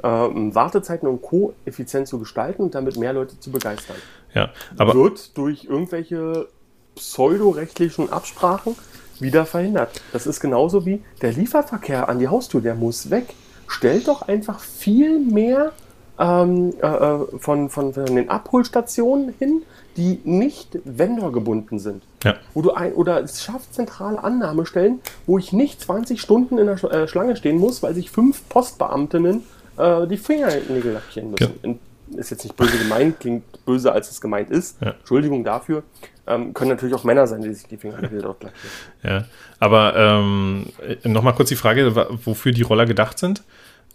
Speaker 1: äh, Wartezeiten und Co. effizient zu gestalten und damit mehr Leute zu begeistern.
Speaker 3: Ja, aber
Speaker 1: wird durch irgendwelche pseudorechtlichen Absprachen wieder verhindert. Das ist genauso wie der Lieferverkehr an die Haustür, der muss weg. Stellt doch einfach viel mehr ähm, äh, äh von, von, von den Abholstationen hin, die nicht vendorgebunden sind.
Speaker 3: Ja.
Speaker 1: Wo du ein, oder es schafft zentrale Annahmestellen, wo ich nicht 20 Stunden in der äh, Schlange stehen muss, weil sich fünf Postbeamtinnen äh, die Fingernägel lackieren müssen. Ja. Ist jetzt nicht böse gemeint, klingt böser, als es gemeint ist.
Speaker 3: Ja.
Speaker 1: Entschuldigung dafür. Ähm, können natürlich auch Männer sein, die sich die Fingernägel dort lackieren.
Speaker 3: Ja, aber ähm, nochmal kurz die Frage, wofür die Roller gedacht sind.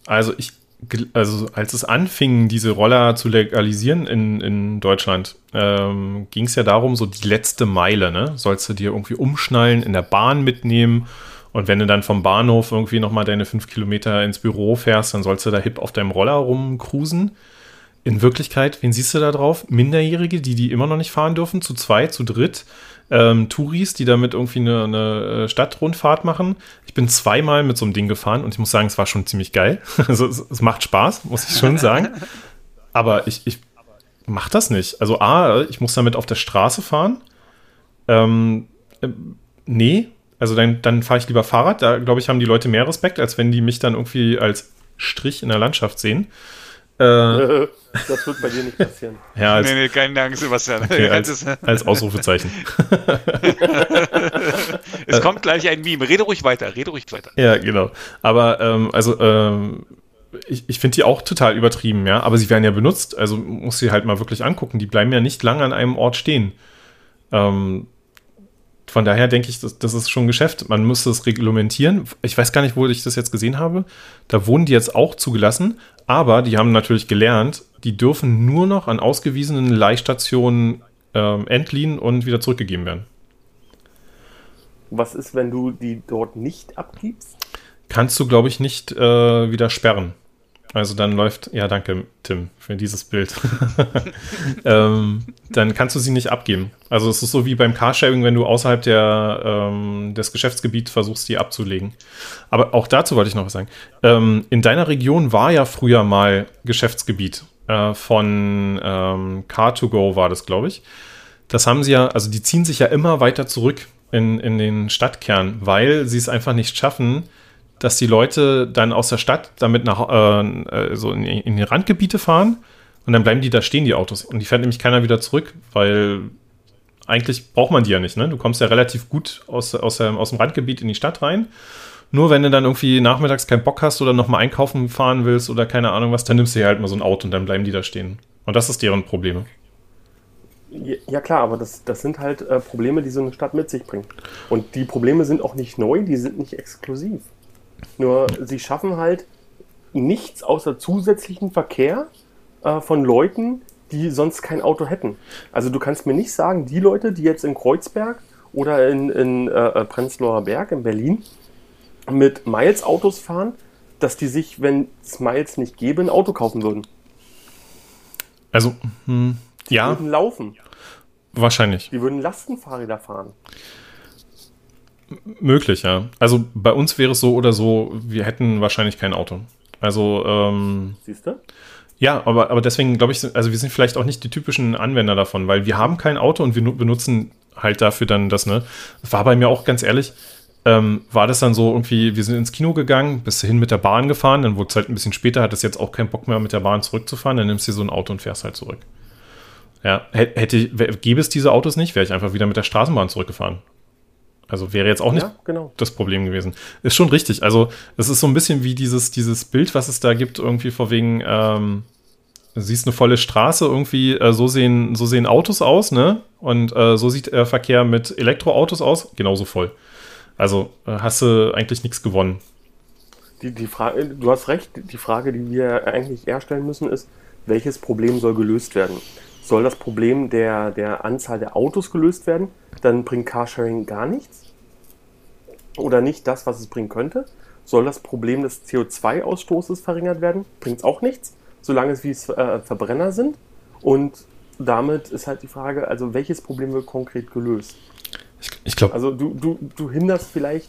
Speaker 3: Also ich also als es anfing, diese Roller zu legalisieren in, in Deutschland, ähm, ging es ja darum, so die letzte Meile, ne? Sollst du dir irgendwie umschnallen, in der Bahn mitnehmen und wenn du dann vom Bahnhof irgendwie nochmal deine fünf Kilometer ins Büro fährst, dann sollst du da hip auf deinem Roller rumcruisen. In Wirklichkeit, wen siehst du da drauf? Minderjährige, die die immer noch nicht fahren dürfen, zu zweit, zu dritt ähm, Touris, die damit irgendwie eine, eine äh, Stadtrundfahrt machen. Ich bin zweimal mit so einem Ding gefahren und ich muss sagen, es war schon ziemlich geil. also es, es macht Spaß, muss ich schon sagen. Aber ich, ich mache das nicht. Also A, ich muss damit auf der Straße fahren. Ähm, äh, nee, also dann, dann fahre ich lieber Fahrrad. Da, glaube ich, haben die Leute mehr Respekt, als wenn die mich dann irgendwie als Strich in der Landschaft sehen.
Speaker 1: Äh, das wird bei dir nicht passieren.
Speaker 3: Ja, als,
Speaker 2: nee, nee, keine Dank, Sebastian.
Speaker 3: Okay, als, als Ausrufezeichen.
Speaker 2: es kommt gleich ein Meme. Rede ruhig weiter, rede ruhig weiter.
Speaker 3: Ja, genau. Aber, ähm, also, ähm, ich, ich finde die auch total übertrieben, ja. Aber sie werden ja benutzt. Also muss sie halt mal wirklich angucken. Die bleiben ja nicht lange an einem Ort stehen. Ähm, von daher denke ich, das, das ist schon Geschäft. Man muss das reglementieren. Ich weiß gar nicht, wo ich das jetzt gesehen habe. Da wurden die jetzt auch zugelassen, aber die haben natürlich gelernt, die dürfen nur noch an ausgewiesenen Leihstationen ähm, entliehen und wieder zurückgegeben werden.
Speaker 1: Was ist, wenn du die dort nicht abgibst?
Speaker 3: Kannst du, glaube ich, nicht äh, wieder sperren. Also dann läuft, ja danke Tim für dieses Bild. ähm, dann kannst du sie nicht abgeben. Also es ist so wie beim Carsharing, wenn du außerhalb der, ähm, des Geschäftsgebiets versuchst, die abzulegen. Aber auch dazu wollte ich noch was sagen. Ähm, in deiner Region war ja früher mal Geschäftsgebiet äh, von ähm, Car2Go war das, glaube ich. Das haben sie ja, also die ziehen sich ja immer weiter zurück in, in den Stadtkern, weil sie es einfach nicht schaffen, dass die Leute dann aus der Stadt damit nach äh, so in, in, die Randgebiete fahren und dann bleiben die da stehen, die Autos. Und die fährt nämlich keiner wieder zurück, weil eigentlich braucht man die ja nicht. Ne? Du kommst ja relativ gut aus, aus, aus dem Randgebiet in die Stadt rein. Nur wenn du dann irgendwie nachmittags keinen Bock hast oder nochmal einkaufen fahren willst oder keine Ahnung was, dann nimmst du dir halt mal so ein Auto und dann bleiben die da stehen. Und das ist deren Probleme.
Speaker 1: Ja klar, aber das, das sind halt äh, Probleme, die so eine Stadt mit sich bringt. Und die Probleme sind auch nicht neu, die sind nicht exklusiv. Nur sie schaffen halt nichts außer zusätzlichen Verkehr äh, von Leuten, die sonst kein Auto hätten. Also du kannst mir nicht sagen, die Leute, die jetzt in Kreuzberg oder in, in äh, Prenzlauer Berg in Berlin mit Miles-Autos fahren, dass die sich, wenn es Miles nicht gäbe, ein Auto kaufen würden.
Speaker 3: Also, hm, ja.
Speaker 1: Die würden laufen.
Speaker 3: Wahrscheinlich.
Speaker 1: Die würden Lastenfahrräder fahren.
Speaker 3: Möglich, ja. Also bei uns wäre es so oder so, wir hätten wahrscheinlich kein Auto. Also, ähm,
Speaker 1: Siehst du?
Speaker 3: Ja, aber, aber deswegen glaube ich, also wir sind vielleicht auch nicht die typischen Anwender davon, weil wir haben kein Auto und wir benutzen halt dafür dann das, ne? War bei mir auch ganz ehrlich, ähm, war das dann so irgendwie, wir sind ins Kino gegangen, bis hin mit der Bahn gefahren, dann wurde es halt ein bisschen später, hat es jetzt auch keinen Bock mehr mit der Bahn zurückzufahren, dann nimmst du so ein Auto und fährst halt zurück. Ja, hätte, gäbe es diese Autos nicht, wäre ich einfach wieder mit der Straßenbahn zurückgefahren. Also wäre jetzt auch nicht
Speaker 1: ja, genau.
Speaker 3: das Problem gewesen. Ist schon richtig. Also es ist so ein bisschen wie dieses, dieses Bild, was es da gibt, irgendwie vor wegen, ähm, du siehst eine volle Straße, irgendwie, äh, so, sehen, so sehen Autos aus, ne? Und äh, so sieht der Verkehr mit Elektroautos aus, genauso voll. Also äh, hast du eigentlich nichts gewonnen.
Speaker 1: Die, die Frage, du hast recht, die Frage, die wir eigentlich eher stellen müssen, ist, welches Problem soll gelöst werden? Soll das Problem der, der Anzahl der Autos gelöst werden, dann bringt Carsharing gar nichts. Oder nicht das, was es bringen könnte. Soll das Problem des CO2-Ausstoßes verringert werden, bringt es auch nichts, solange es wie es äh, Verbrenner sind. Und damit ist halt die Frage, also welches Problem wird konkret gelöst?
Speaker 3: Ich, ich glaube.
Speaker 1: Also du, du, du hinderst vielleicht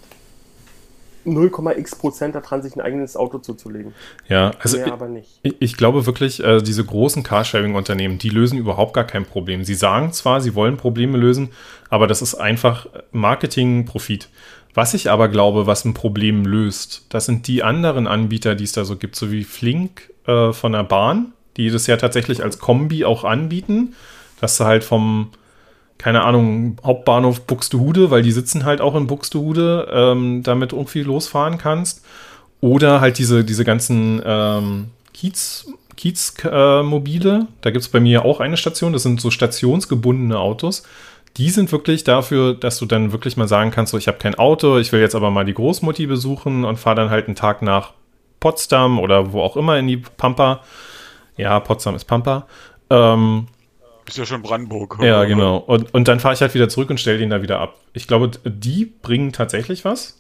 Speaker 1: 0,x Prozent daran, sich ein eigenes Auto zuzulegen.
Speaker 3: Ja, also
Speaker 1: Mehr
Speaker 3: ich,
Speaker 1: aber nicht.
Speaker 3: ich, ich glaube wirklich, äh, diese großen Carsharing-Unternehmen, die lösen überhaupt gar kein Problem. Sie sagen zwar, sie wollen Probleme lösen, aber das ist einfach Marketing-Profit. Was ich aber glaube, was ein Problem löst, das sind die anderen Anbieter, die es da so gibt, so wie Flink äh, von der Bahn, die das ja tatsächlich als Kombi auch anbieten, dass du halt vom, keine Ahnung, Hauptbahnhof Buxtehude, weil die sitzen halt auch in Buxtehude, ähm, damit irgendwie losfahren kannst. Oder halt diese, diese ganzen ähm, Kiez, Kiezmobile. Äh, da gibt es bei mir auch eine Station, das sind so stationsgebundene Autos. Die sind wirklich dafür, dass du dann wirklich mal sagen kannst, so ich habe kein Auto, ich will jetzt aber mal die Großmutti besuchen und fahre dann halt einen Tag nach Potsdam oder wo auch immer in die Pampa. Ja, Potsdam ist Pampa. Ähm,
Speaker 2: ist ja schon Brandenburg.
Speaker 3: Ja, genau. Und, und dann fahre ich halt wieder zurück und stelle den da wieder ab. Ich glaube, die bringen tatsächlich was.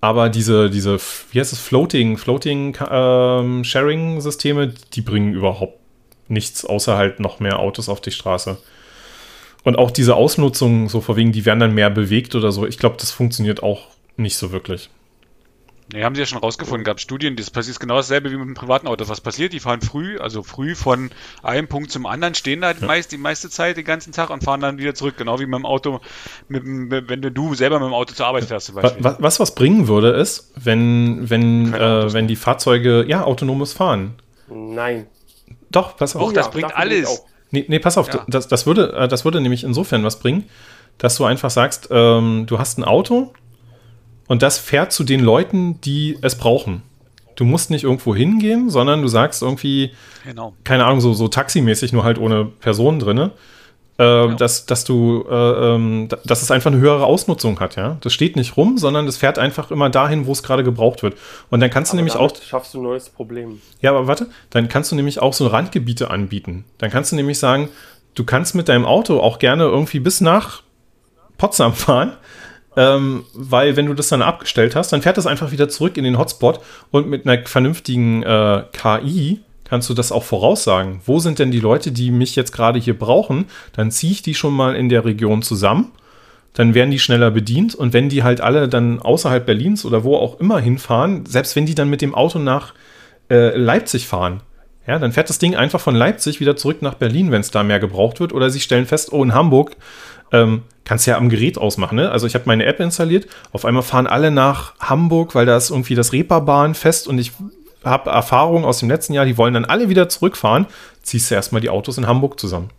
Speaker 3: Aber diese, diese, wie heißt es, Floating, Floating ähm, Sharing-Systeme, die bringen überhaupt nichts, außer halt noch mehr Autos auf die Straße. Und auch diese Ausnutzung, so vor wegen, die werden dann mehr bewegt oder so, ich glaube, das funktioniert auch nicht so wirklich.
Speaker 2: Nee, haben sie ja schon rausgefunden, gab Studien, das passiert genau dasselbe wie mit dem privaten Auto. Was passiert? Die fahren früh, also früh von einem Punkt zum anderen, stehen da die, ja. meist, die meiste Zeit den ganzen Tag und fahren dann wieder zurück. Genau wie mit dem Auto, mit, mit, wenn du selber mit dem Auto zur Arbeit fährst zum
Speaker 3: Beispiel. Was was, was bringen würde, ist, wenn, wenn, äh, wenn die Fahrzeuge, ja, autonomes fahren.
Speaker 1: Nein.
Speaker 3: Doch, pass auf.
Speaker 2: Doch, das bringt alles.
Speaker 3: Nee, nee, pass auf, ja. das, das, würde, äh, das würde nämlich insofern was bringen, dass du einfach sagst, ähm, du hast ein Auto und das fährt zu den Leuten, die es brauchen. Du musst nicht irgendwo hingehen, sondern du sagst irgendwie, genau. keine Ahnung, so, so taximäßig, nur halt ohne Personen drinne. Äh, genau. dass, dass du, äh, ähm, dass es einfach eine höhere Ausnutzung hat, ja. Das steht nicht rum, sondern das fährt einfach immer dahin, wo es gerade gebraucht wird. Und dann kannst du aber nämlich auch.
Speaker 1: schaffst du ein neues Problem.
Speaker 3: Ja, aber warte, dann kannst du nämlich auch so Randgebiete anbieten. Dann kannst du nämlich sagen, du kannst mit deinem Auto auch gerne irgendwie bis nach Potsdam fahren ähm, weil wenn du das dann abgestellt hast, dann fährt das einfach wieder zurück in den Hotspot und mit einer vernünftigen äh, KI kannst du das auch voraussagen. Wo sind denn die Leute, die mich jetzt gerade hier brauchen? Dann ziehe ich die schon mal in der Region zusammen. Dann werden die schneller bedient und wenn die halt alle dann außerhalb Berlins oder wo auch immer hinfahren, selbst wenn die dann mit dem Auto nach äh, Leipzig fahren, ja, dann fährt das Ding einfach von Leipzig wieder zurück nach Berlin, wenn es da mehr gebraucht wird. Oder sie stellen fest, oh, in Hamburg ähm, kannst ja am Gerät ausmachen. Ne? Also ich habe meine App installiert. Auf einmal fahren alle nach Hamburg, weil da ist irgendwie das Reeperbahn fest und ich habe Erfahrungen aus dem letzten Jahr, die wollen dann alle wieder zurückfahren. Ziehst du erstmal die Autos in Hamburg zusammen.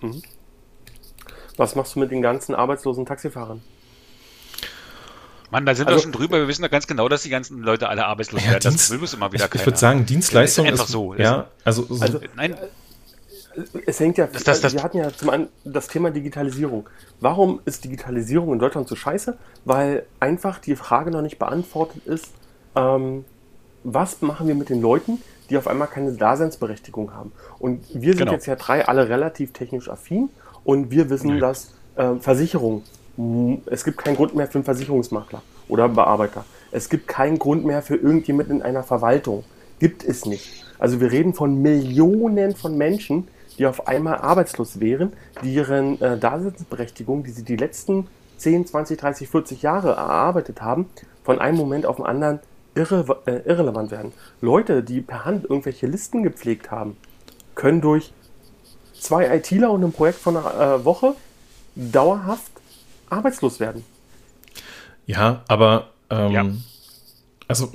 Speaker 1: Mhm. Was machst du mit den ganzen arbeitslosen Taxifahrern?
Speaker 2: Mann, da sind also, wir schon drüber. Wir wissen ja ganz genau, dass die ganzen Leute alle arbeitslos ja, werden.
Speaker 3: Dienst, das will immer wieder Ich, ich würde sagen, Dienstleistung ist
Speaker 2: einfach so.
Speaker 3: Ja, also,
Speaker 1: so, also nein, es hängt ja, das, das, das, wir hatten ja zum einen das Thema Digitalisierung. Warum ist Digitalisierung in Deutschland so scheiße? Weil einfach die Frage noch nicht beantwortet ist, ähm, was machen wir mit den Leuten, die auf einmal keine Daseinsberechtigung haben? Und wir sind genau. jetzt ja drei alle relativ technisch affin und wir wissen, nee. dass äh, Versicherung, es gibt keinen Grund mehr für einen Versicherungsmakler oder Bearbeiter. Es gibt keinen Grund mehr für irgendjemanden in einer Verwaltung. Gibt es nicht. Also wir reden von Millionen von Menschen, die auf einmal arbeitslos wären, die ihren äh, Daseinsberechtigung, die sie die letzten 10, 20, 30, 40 Jahre erarbeitet haben, von einem Moment auf den anderen irre, äh, irrelevant werden. Leute, die per Hand irgendwelche Listen gepflegt haben, können durch zwei ITler und ein Projekt von einer äh, Woche dauerhaft arbeitslos werden.
Speaker 3: Ja, aber ähm, ja. also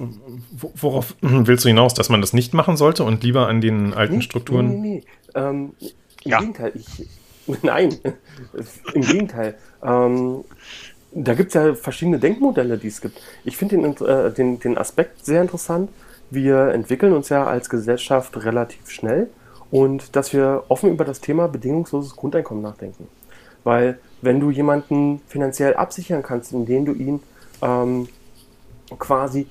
Speaker 3: worauf willst du hinaus, dass man das nicht machen sollte und lieber an den alten nee, Strukturen? Nee, nee, nee.
Speaker 1: Ähm, Im ja. Gegenteil, ich, nein, im Gegenteil. Ähm, da gibt es ja verschiedene Denkmodelle, die es gibt. Ich finde den, äh, den, den Aspekt sehr interessant. Wir entwickeln uns ja als Gesellschaft relativ schnell und dass wir offen über das Thema bedingungsloses Grundeinkommen nachdenken. Weil wenn du jemanden finanziell absichern kannst, indem du ihn ähm, quasi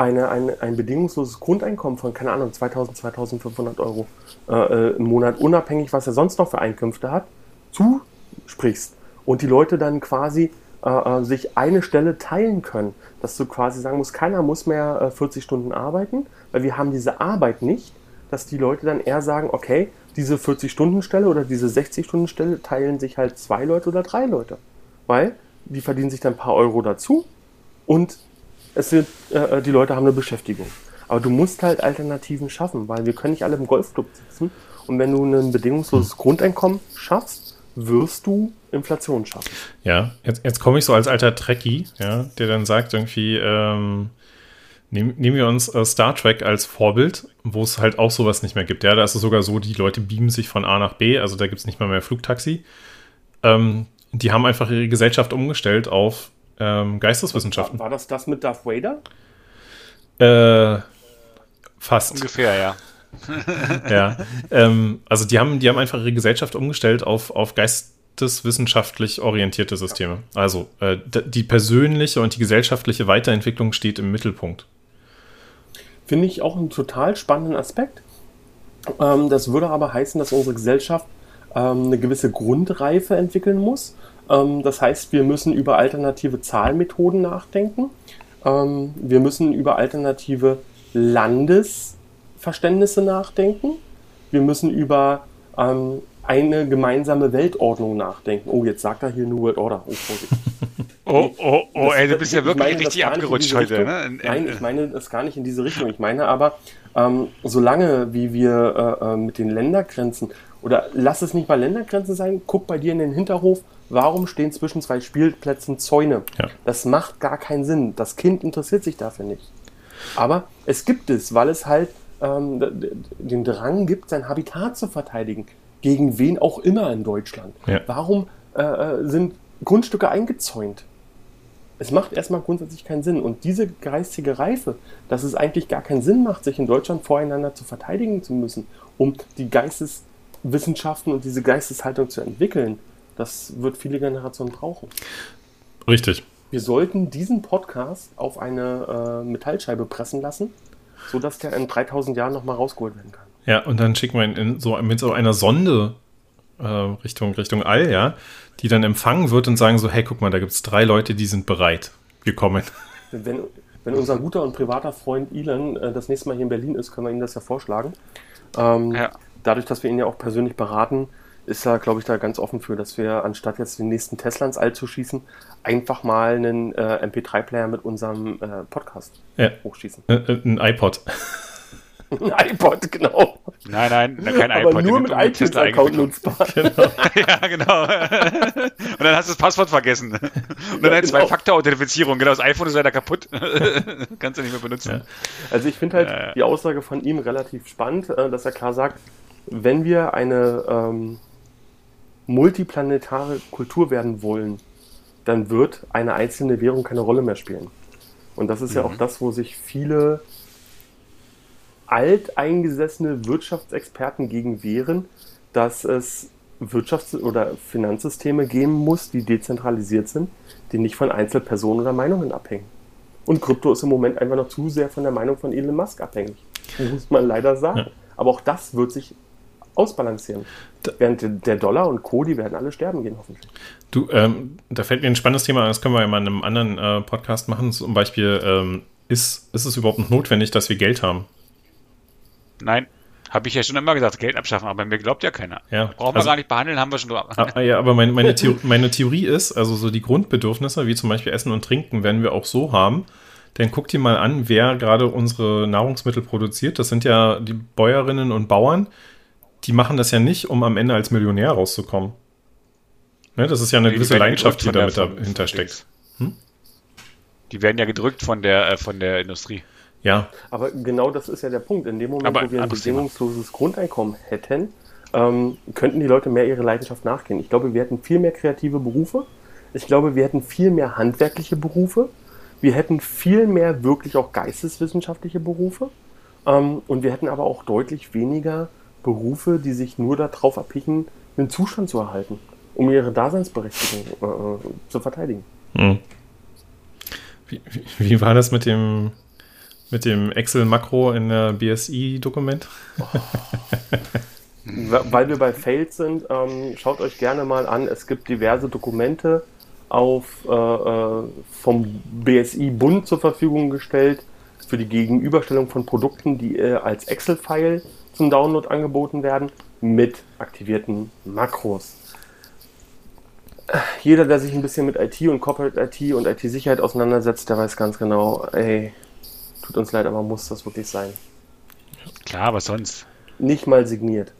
Speaker 1: eine, eine, ein bedingungsloses Grundeinkommen von, keine Ahnung, 2000, 2500 Euro äh, äh, im Monat, unabhängig, was er sonst noch für Einkünfte hat, zusprichst und die Leute dann quasi äh, äh sich eine Stelle teilen können, dass du quasi sagen musst, keiner muss mehr äh, 40 Stunden arbeiten, weil wir haben diese Arbeit nicht, dass die Leute dann eher sagen, okay, diese 40-Stunden-Stelle oder diese 60-Stunden-Stelle teilen sich halt zwei Leute oder drei Leute. Weil die verdienen sich dann ein paar Euro dazu und es wird, äh, äh, die Leute haben eine Beschäftigung. Aber du musst halt Alternativen schaffen, weil wir können nicht alle im Golfclub sitzen. Und wenn du ein bedingungsloses Grundeinkommen schaffst, wirst du Inflation schaffen.
Speaker 3: Ja, jetzt, jetzt komme ich so als alter Trekkie, ja, der dann sagt irgendwie, ähm, nehm, nehmen wir uns äh, Star Trek als Vorbild, wo es halt auch sowas nicht mehr gibt. Ja, da ist es sogar so, die Leute beamen sich von A nach B, also da gibt es nicht mal mehr Flugtaxi. Ähm, die haben einfach ihre Gesellschaft umgestellt auf ähm, Geisteswissenschaften.
Speaker 1: War, war, das das mit Darth Vader?
Speaker 3: Äh, fast.
Speaker 2: Ungefähr, ja.
Speaker 3: ja. Ähm, also die haben, die haben einfach ihre Gesellschaft umgestellt auf, auf geisteswissenschaftlich orientierte Systeme. Also äh, die persönliche und die gesellschaftliche Weiterentwicklung steht im Mittelpunkt.
Speaker 1: Finde ich auch einen total spannenden Aspekt. Ähm, das würde aber heißen, dass unsere Gesellschaft ähm, eine gewisse Grundreife entwickeln muss. Ähm, das heißt, wir müssen über alternative Zahlmethoden nachdenken. Ähm, wir müssen über alternative Landesverständnisse nachdenken. Wir müssen über ähm, eine gemeinsame Weltordnung nachdenken. Oh, jetzt sagt er hier New World Order. Oh, Vorsicht.
Speaker 2: Oh, oh, oh, das, ey, du bist ja wirklich richtig abgerutscht heute. Ne?
Speaker 1: Nein, ich meine das gar nicht in diese Richtung. Ich meine aber, ähm, solange wie wir äh, äh, mit den Ländergrenzen oder lass es nicht mal Ländergrenzen sein, guck bei dir in den Hinterhof, warum stehen zwischen zwei Spielplätzen Zäune? Ja. Das macht gar keinen Sinn. Das Kind interessiert sich dafür nicht. Aber es gibt es, weil es halt ähm, den Drang gibt, sein Habitat zu verteidigen. Gegen wen auch immer in Deutschland. Ja. Warum äh, äh sind Grundstücke eingezäunt? Es macht erstmal grundsätzlich keinen Sinn. Und diese geistige Reife, dass es eigentlich gar keinen Sinn macht, sich in Deutschland voreinander zu verteidigen zu müssen, um die Geistes Wissenschaften und diese Geisteshaltung zu entwickeln, das wird viele Generationen brauchen.
Speaker 3: Richtig.
Speaker 1: Wir sollten diesen Podcast auf eine äh, Metallscheibe pressen lassen, sodass der in 3000 Jahren nochmal rausgeholt werden kann.
Speaker 3: Ja, und dann schicken wir ihn in so, mit so einer Sonde äh, Richtung, Richtung All, ja, die dann empfangen wird und sagen so, hey, guck mal, da gibt es drei Leute, die sind bereit. Wir kommen.
Speaker 1: Wenn, wenn unser guter und privater Freund Elon äh, das nächste Mal hier in Berlin ist, können wir ihm das ja vorschlagen. Ähm, ja dadurch, dass wir ihn ja auch persönlich beraten, ist er, glaube ich, da ganz offen für, dass wir anstatt jetzt den nächsten Tesla ins All zu schießen, einfach mal einen äh, MP3-Player mit unserem äh, Podcast
Speaker 3: ja. hochschießen. Ä äh, ein iPod.
Speaker 1: ein iPod, genau.
Speaker 2: Nein, nein, kein Aber iPod.
Speaker 1: Nur mit iTunes-Account nutzbar.
Speaker 2: Genau. ja, genau. Und dann hast du das Passwort vergessen. Und dann ja, halt genau. Zwei-Faktor-Authentifizierung. Genau, das iPhone ist leider kaputt. Kannst du nicht mehr benutzen. Ja.
Speaker 1: Also ich finde halt ja, die Aussage von ihm relativ spannend, äh, dass er klar sagt, wenn wir eine ähm, multiplanetare Kultur werden wollen, dann wird eine einzelne Währung keine Rolle mehr spielen. Und das ist mhm. ja auch das, wo sich viele alteingesessene Wirtschaftsexperten gegen wehren, dass es Wirtschafts- oder Finanzsysteme geben muss, die dezentralisiert sind, die nicht von Einzelpersonen oder Meinungen abhängen. Und Krypto ist im Moment einfach noch zu sehr von der Meinung von Elon Musk abhängig. Muss man leider sagen. Ja. Aber auch das wird sich ausbalancieren. Da, Während der Dollar und Co., die werden alle sterben gehen, hoffentlich.
Speaker 3: Du, ähm, da fällt mir ein spannendes Thema an, das können wir ja mal in einem anderen äh, Podcast machen. Zum Beispiel, ähm, ist, ist es überhaupt noch notwendig, dass wir Geld haben?
Speaker 2: Nein. Habe ich ja schon immer gesagt, Geld abschaffen, aber mir glaubt ja keiner.
Speaker 3: Ja.
Speaker 2: Brauchen also, wir gar nicht behandeln, haben wir schon drauf.
Speaker 3: Ah, ja, aber meine, meine, Theorie, meine Theorie ist, also so die Grundbedürfnisse, wie zum Beispiel Essen und Trinken, werden wir auch so haben. Denn guck dir mal an, wer gerade unsere Nahrungsmittel produziert. Das sind ja die Bäuerinnen und Bauern. Die machen das ja nicht, um am Ende als Millionär rauszukommen. Ne, das ist ja eine die gewisse Leidenschaft, die dahinter steckt. Hm?
Speaker 2: Die werden ja gedrückt von der, äh, von der Industrie.
Speaker 3: Ja.
Speaker 1: Aber genau das ist ja der Punkt. In dem Moment, aber, wo wir ein bedingungsloses Grundeinkommen hätten, ähm, könnten die Leute mehr ihre Leidenschaft nachgehen. Ich glaube, wir hätten viel mehr kreative Berufe. Ich glaube, wir hätten viel mehr handwerkliche Berufe. Wir hätten viel mehr wirklich auch geisteswissenschaftliche Berufe. Ähm, und wir hätten aber auch deutlich weniger Berufe, die sich nur darauf abpichen, einen Zustand zu erhalten, um ihre Daseinsberechtigung äh, äh zu verteidigen. Hm.
Speaker 3: Wie, wie, wie, war das mit dem mit dem Excel-Makro in der BSI-Dokument. Oh.
Speaker 1: Weil wir bei Fails sind, ähm, schaut euch gerne mal an. Es gibt diverse Dokumente auf, äh, äh vom BSI-Bund zur Verfügung gestellt für die Gegenüberstellung von Produkten, die äh, als Excel-File zum Download angeboten werden, mit aktivierten Makros. Jeder, der sich ein bisschen mit IT und Corporate IT und IT-Sicherheit auseinandersetzt, der weiß ganz genau, ey, tut uns leid, aber muss das wirklich sein.
Speaker 2: Klar, was sonst?
Speaker 1: Nicht mal signiert.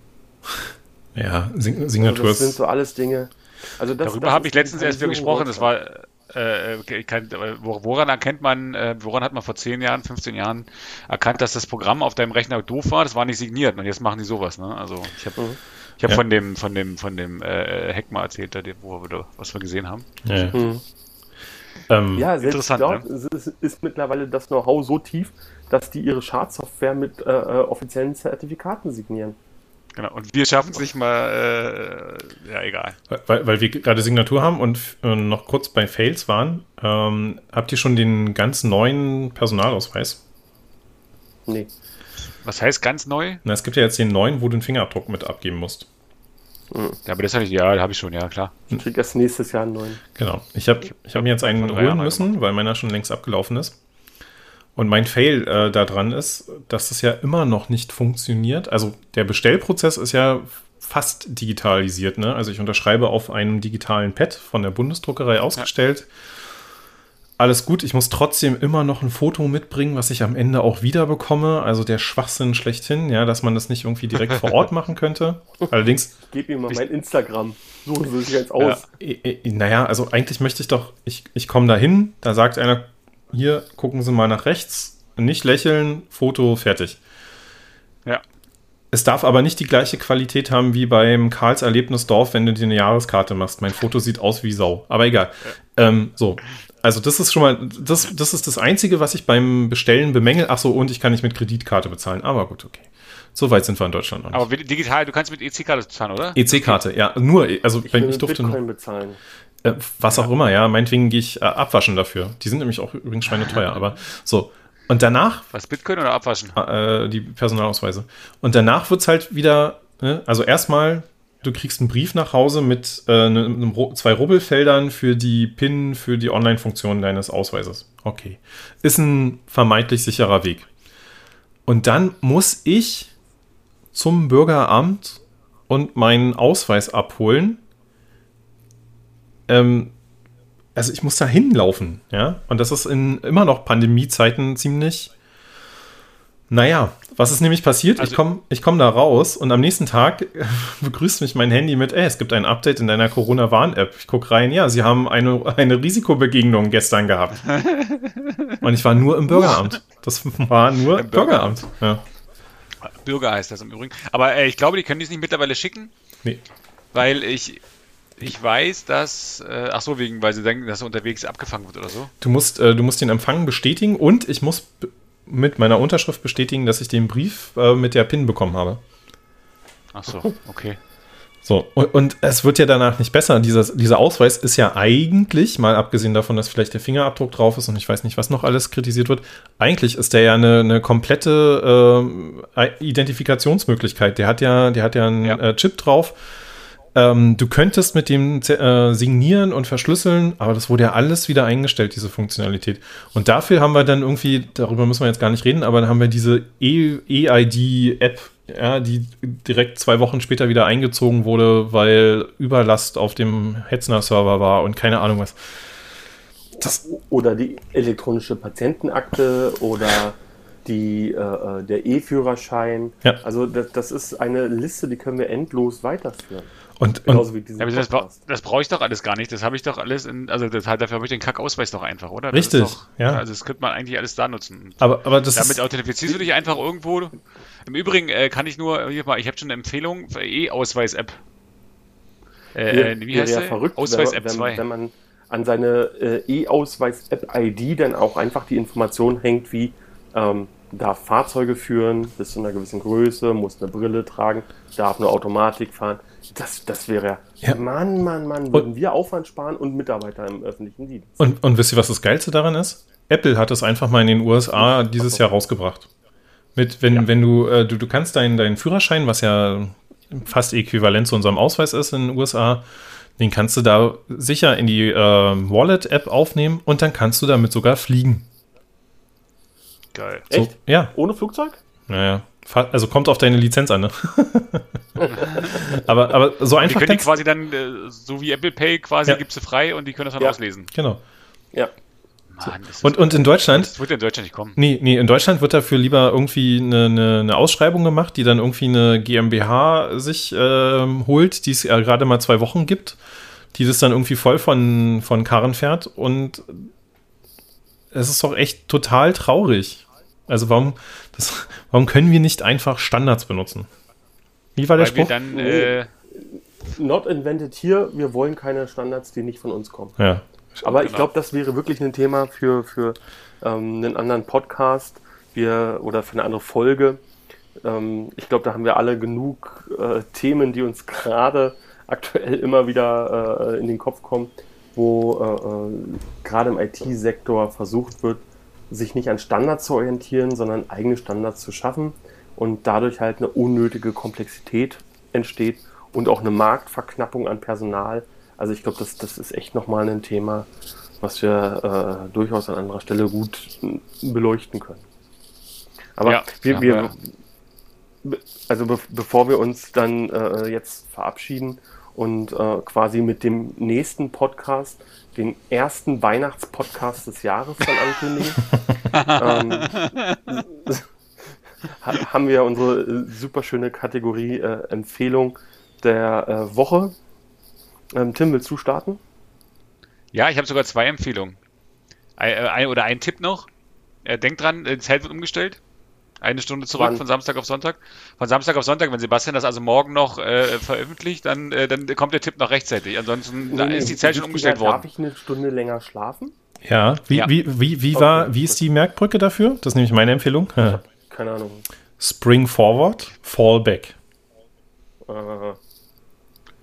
Speaker 3: Ja, Sign Signatur. Also
Speaker 1: das sind so alles Dinge.
Speaker 2: Also das, Darüber habe ich letztens erst wieder gesprochen. Das war, äh, kann, woran erkennt man, äh, woran hat man vor 10 Jahren, 15 Jahren erkannt, dass das Programm auf deinem Rechner doof war? Das war nicht signiert. Und jetzt machen die sowas. Ne? Also ich habe mhm. ich hab ja. von dem, von dem, von dem äh, Hack mal erzählt, wo wir, was wir gesehen haben.
Speaker 1: Ja, mhm. ähm, ja interessant. Dort ne? ist, ist mittlerweile das Know-how so tief, dass die ihre Schadsoftware mit äh, äh offiziellen Zertifikaten signieren.
Speaker 2: Genau, und wir schaffen es nicht mal, äh, ja, egal.
Speaker 3: Weil, weil wir gerade Signatur haben und äh, noch kurz bei Fails waren, ähm, habt ihr schon den ganz neuen Personalausweis?
Speaker 2: Nee. Was heißt ganz neu?
Speaker 3: Na, es gibt ja jetzt den neuen, wo du den Fingerabdruck mit abgeben musst.
Speaker 2: Hm. Ja, aber das habe ich, ja, habe ich schon, ja, klar.
Speaker 1: Ich kriege erst nächstes Jahr einen neuen.
Speaker 3: Genau. Ich habe ich hab mir jetzt einen holen müssen, weil meiner schon längst abgelaufen ist. Und mein Fail äh, daran ist, dass das ja immer noch nicht funktioniert. Also der Bestellprozess ist ja fast digitalisiert. Ne? Also ich unterschreibe auf einem digitalen Pad von der Bundesdruckerei ausgestellt. Ja. Alles gut, ich muss trotzdem immer noch ein Foto mitbringen, was ich am Ende auch wieder bekomme. Also der Schwachsinn schlechthin, ja, dass man das nicht irgendwie direkt vor Ort machen könnte. Allerdings.
Speaker 1: Ich gebe ihm mal mein Instagram. So sehe ich jetzt aus.
Speaker 3: Ja, naja, also eigentlich möchte ich doch, ich, ich komme da hin, da sagt einer, hier gucken Sie mal nach rechts, nicht lächeln, Foto, fertig.
Speaker 2: Ja.
Speaker 3: Es darf aber nicht die gleiche Qualität haben wie beim Karls Erlebnisdorf, wenn du dir eine Jahreskarte machst. Mein Foto sieht aus wie Sau. Aber egal. Ja. Ähm, so. Also, das ist schon mal, das, das ist das Einzige, was ich beim Bestellen bemängel. Ach so, und ich kann nicht mit Kreditkarte bezahlen. Aber gut, okay. So weit sind wir in Deutschland
Speaker 2: noch nicht. Aber digital, du kannst mit EC-Karte bezahlen, oder?
Speaker 3: EC-Karte, ja. Nur, also,
Speaker 1: ich, wenn, ich durfte Bitcoin nur. bezahlen.
Speaker 3: Äh, was auch immer, ja. Meinetwegen gehe ich äh, abwaschen dafür. Die sind nämlich auch übrigens schweineteuer, aber so. Und danach.
Speaker 2: Was, Bitcoin oder abwaschen?
Speaker 3: Äh, die Personalausweise. Und danach wird es halt wieder, ne? also erstmal, du kriegst einen Brief nach Hause mit äh, ne, einem, zwei Rubbelfeldern für die PIN, für die Online-Funktion deines Ausweises. Okay. Ist ein vermeintlich sicherer Weg. Und dann muss ich zum Bürgeramt und meinen Ausweis abholen ähm, also ich muss da hinlaufen, ja. Und das ist in immer noch Pandemiezeiten ziemlich. Naja, was ist nämlich passiert? Also, ich komme ich komm da raus und am nächsten Tag begrüßt mich mein Handy mit, ey, es gibt ein Update in deiner Corona-Warn-App. Ich gucke rein, ja, sie haben eine, eine Risikobegegnung gestern gehabt. und ich war nur im Bürgeramt. Das war nur Im Bürgeramt. Ja.
Speaker 2: Bürger heißt das im Übrigen. Aber äh, ich glaube, die können dies nicht mittlerweile schicken. Nee. Weil ich ich weiß, dass, äh, ach so, wegen, weil sie denken, dass er unterwegs abgefangen wird oder so.
Speaker 3: Du musst, äh, du musst den Empfang bestätigen und ich muss mit meiner Unterschrift bestätigen, dass ich den Brief äh, mit der PIN bekommen habe.
Speaker 2: Ach so, okay.
Speaker 3: So, und, und, es wird ja danach nicht besser. Dieser, dieser Ausweis ist ja eigentlich, mal abgesehen davon, dass vielleicht der Fingerabdruck drauf ist und ich weiß nicht, was noch alles kritisiert wird, eigentlich ist der ja eine, eine komplette äh, Identifikationsmöglichkeit. Der hat ja, der hat ja einen ja. Äh, Chip drauf ähm, du könntest mit dem äh, signieren und verschlüsseln, aber das wurde ja alles wieder eingestellt, diese Funktionalität. Und dafür haben wir dann irgendwie, darüber müssen wir jetzt gar nicht reden, aber dann haben wir diese EID-App, ja, die direkt zwei Wochen später wieder eingezogen wurde, weil Überlast auf dem Hetzner-Server war und keine Ahnung was.
Speaker 1: Das oder die elektronische Patientenakte oder die, äh, äh der E-Führerschein. Ja. Also das, das, ist eine Liste, die können wir endlos weiterführen.
Speaker 3: Und, Genauso
Speaker 2: wie ja, das, das brauche ich doch alles gar nicht. Das habe ich doch alles in, also das, dafür habe ich den Kackausweis doch einfach, oder?
Speaker 3: Richtig,
Speaker 2: doch,
Speaker 3: ja.
Speaker 2: Also das könnte man eigentlich alles da nutzen.
Speaker 3: Aber, aber das
Speaker 2: Damit authentifizierst du dich einfach irgendwo. Im Übrigen äh, kann ich nur, hier mal, ich habe schon eine Empfehlung für E-Ausweis-App.
Speaker 1: Äh, wie heißt ja verrückt, Ausweis-App 2. Wenn man an seine äh, E-Ausweis-App-ID dann auch einfach die Information hängt, wie ähm, darf Fahrzeuge führen bis zu einer gewissen Größe, muss eine Brille tragen, darf nur Automatik fahren das, das wäre ja. Mann, Mann, Mann, würden und, wir Aufwand sparen und Mitarbeiter im öffentlichen Dienst.
Speaker 3: Und, und wisst ihr, was das Geilste daran ist? Apple hat es einfach mal in den USA dieses Jahr rausgebracht. Mit, wenn,
Speaker 1: Ja.
Speaker 3: wenn du, äh, du, du kannst deinen, deinen Führerschein, was ja fast äquivalent zu unserem Ausweis ist in den USA, den kannst du da sicher in die äh, Wallet-App aufnehmen und dann kannst du damit sogar fliegen.
Speaker 2: Geil.
Speaker 3: So,
Speaker 1: Echt?
Speaker 3: ja,
Speaker 1: Ohne Flugzeug?
Speaker 3: naja. Also kommt auf deine Lizenz an, ne? aber, aber so
Speaker 2: Die
Speaker 3: einfach
Speaker 2: können die quasi dann, äh, so wie Apple Pay quasi,
Speaker 3: Ja.
Speaker 2: gibst du frei und die können das dann
Speaker 1: Ja.
Speaker 2: auslesen.
Speaker 3: Genau.
Speaker 1: Ja.
Speaker 2: Mann,
Speaker 3: Und, und in Deutschland
Speaker 2: Das wird ja in Deutschland nicht kommen.
Speaker 3: Nee, nee, in Deutschland wird dafür lieber irgendwie eine, eine, eine Ausschreibung gemacht, die dann irgendwie eine GmbH sich ähm, holt, die es ja gerade mal zwei Wochen gibt, die das dann irgendwie voll von, von Karren fährt und es ist doch echt total traurig. Also warum, das, warum können wir nicht einfach Standards benutzen? Wie war der
Speaker 2: Weil wir
Speaker 3: Spruch?
Speaker 2: dann,
Speaker 1: Nee.
Speaker 2: äh,
Speaker 1: Not invented here. Wir wollen keine Standards, die nicht von uns kommen.
Speaker 3: ja.
Speaker 1: Aber ich
Speaker 2: Genau.
Speaker 1: glaube, das wäre wirklich ein Thema für, für ähm, einen anderen Podcast wir, oder für eine andere Folge. Ähm, ich glaube, da haben wir alle genug äh, Themen, die uns gerade aktuell immer wieder äh, in den Kopf kommen, wo äh, äh, gerade im IT-Sektor versucht wird, sich nicht an Standards zu orientieren, sondern eigene Standards zu schaffen und dadurch halt eine unnötige Komplexität entsteht und auch eine Marktverknappung an Personal. Also ich glaube, das, das ist echt nochmal ein Thema, was wir äh, durchaus an anderer Stelle gut m, beleuchten können. Aber
Speaker 2: Ja,
Speaker 1: wir,
Speaker 2: ja,
Speaker 1: wir
Speaker 2: ja.
Speaker 1: be- also be bevor wir uns dann äh, jetzt verabschieden und äh, quasi mit dem nächsten Podcast den ersten Weihnachtspodcast des Jahres dann ankündigen, ähm, ha- haben wir unsere äh, super schöne Kategorie äh, Empfehlung der äh, Woche. Ähm, Tim, willst du starten?
Speaker 2: ja, ich habe sogar zwei Empfehlungen. Ein, äh, ein, oder ein Tipp noch. Äh, denkt dran, äh, die Zeit wird umgestellt. Eine Stunde zurück
Speaker 1: Wann?
Speaker 2: von Samstag auf Sonntag. Von Samstag auf Sonntag, wenn Sebastian das also morgen noch äh, veröffentlicht, dann, äh, dann kommt der Tipp noch rechtzeitig. Ansonsten da
Speaker 1: Nee,
Speaker 2: ist die
Speaker 1: nee,
Speaker 2: Zeit schon umgestellt
Speaker 1: Darf
Speaker 2: worden.
Speaker 1: ich eine Stunde länger schlafen?
Speaker 3: Ja, wie,
Speaker 2: Ja.
Speaker 3: Wie, wie, wie,
Speaker 1: Okay,
Speaker 3: war, wie ist die Merkbrücke dafür? Das ist nämlich meine Empfehlung.
Speaker 1: Keine Ahnung.
Speaker 3: Spring forward, fall back.
Speaker 1: Äh,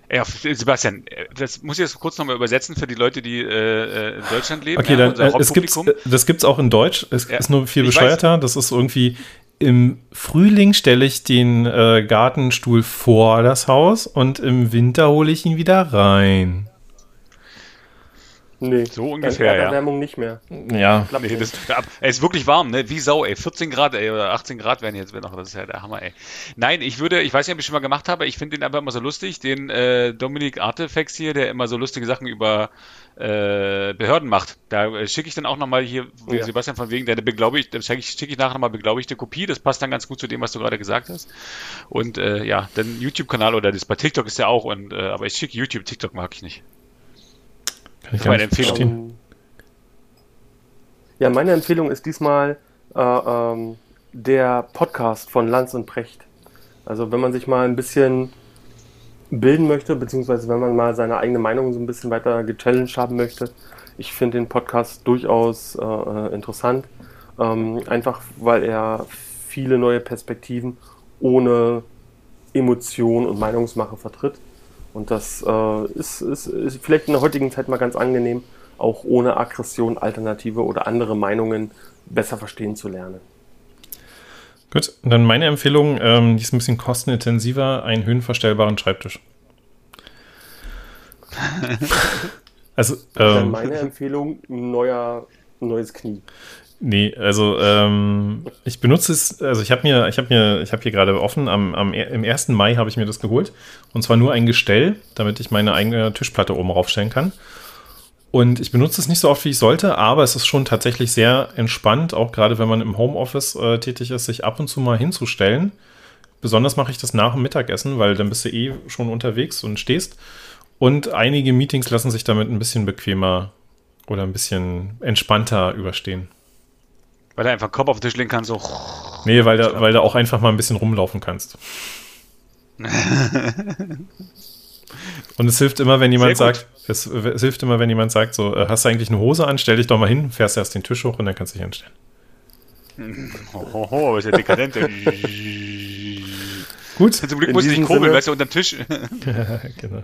Speaker 2: Ja, Sebastian, äh, das muss ich jetzt kurz nochmal übersetzen für die Leute, die äh, äh, in Deutschland leben.
Speaker 3: Okay,
Speaker 2: ja,
Speaker 3: dann,
Speaker 2: unser
Speaker 3: äh, es gibt's, äh, das gibt's auch in Deutsch. Es
Speaker 2: Ja,
Speaker 3: ist nur viel
Speaker 2: ich weiß.
Speaker 3: bescheuerter. Das ist irgendwie im Frühling stelle ich den äh, Gartenstuhl vor das Haus und im Winter hole ich ihn wieder rein.
Speaker 1: Nee.
Speaker 2: So ungefähr, ja.
Speaker 1: Erderwärmung nicht mehr.
Speaker 3: Ja,
Speaker 2: Nee, das, ja, es ist wirklich warm, ne? Wie Sau, ey. 14 Grad, ey, oder 18 Grad werden jetzt noch. Das ist ja der Hammer, ey. Nein, ich würde, ich weiß nicht, ob ich schon mal gemacht habe, ich finde den einfach immer so lustig, den äh, Dominik Artefacts hier, der immer so lustige Sachen über äh, Behörden macht. Da äh, schicke ich dann auch nochmal hier,
Speaker 1: Ja.
Speaker 2: Sebastian, von wegen deine beglaubigt, dann schicke ich, schicke ich nachher nochmal beglaubigte Kopie. Das passt dann ganz gut zu dem, was du gerade gesagt hast. Und äh, ja, dann YouTube-Kanal oder das bei TikTok ist ja auch, und äh, aber ich schicke YouTube, TikTok mag ich nicht.
Speaker 3: Kann ich
Speaker 2: meine Empfehlung.
Speaker 3: verstehen.
Speaker 1: Ja, meine Empfehlung ist diesmal äh, ähm, der Podcast von Lanz und Precht. Also wenn man sich mal ein bisschen bilden möchte, beziehungsweise wenn man mal seine eigene Meinung so ein bisschen weiter gechallenged haben möchte, ich finde den Podcast durchaus äh, äh, interessant. Ähm, einfach weil er viele neue Perspektiven ohne Emotion und Meinungsmache vertritt. Und das äh, ist, ist, ist vielleicht in der heutigen Zeit mal ganz angenehm, auch ohne Aggression alternative oder andere Meinungen besser verstehen zu lernen.
Speaker 3: Gut, dann meine Empfehlung, ähm, die ist ein bisschen kostenintensiver, einen höhenverstellbaren Schreibtisch. also,
Speaker 1: Dann
Speaker 3: ähm,
Speaker 1: meine Empfehlung, ein neuer, ein neues Knie.
Speaker 3: Nee, also ähm, ich benutze es, also ich habe mir, ich habe mir, ich habe hier gerade offen, am, am, im 1. Mai habe ich mir das geholt. Und zwar nur ein Gestell, damit ich meine eigene Tischplatte oben raufstellen kann. Und ich benutze es nicht so oft, wie ich sollte, aber es ist schon tatsächlich sehr entspannt, auch gerade wenn man im Homeoffice äh, tätig ist, sich ab und zu mal hinzustellen. Besonders mache ich das nach dem Mittagessen, weil dann bist du eh schon unterwegs und stehst. Und einige Meetings lassen sich damit ein bisschen bequemer oder ein bisschen entspannter überstehen.
Speaker 2: Weil er einfach Kopf auf den Tisch legen kann, so.
Speaker 3: Nee, weil da, weil du auch einfach mal ein bisschen rumlaufen kannst. Und es hilft immer, wenn jemand sagt, es, es hilft immer, wenn jemand sagt, so, äh, hast du eigentlich eine Hose an, stell dich doch mal hin, fährst erst den Tisch hoch und dann kannst du dich hinstellen.
Speaker 2: Hohoho, was ist ja dekadent.
Speaker 3: Gut.
Speaker 2: Zum Glück
Speaker 1: In
Speaker 2: muss ich nicht
Speaker 1: diesem
Speaker 2: kurbeln,
Speaker 1: Sinne-
Speaker 2: weißt du, unterm Tisch.
Speaker 3: genau.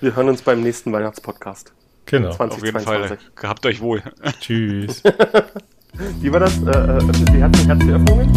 Speaker 1: Wir hören uns beim nächsten Weihnachtspodcast.
Speaker 3: Genau.
Speaker 2: Auf jeden Fall. Gehabt euch wohl.
Speaker 3: Tschüss.
Speaker 1: Wie war das? Äh, öffnet die Herz Herzöffnungen?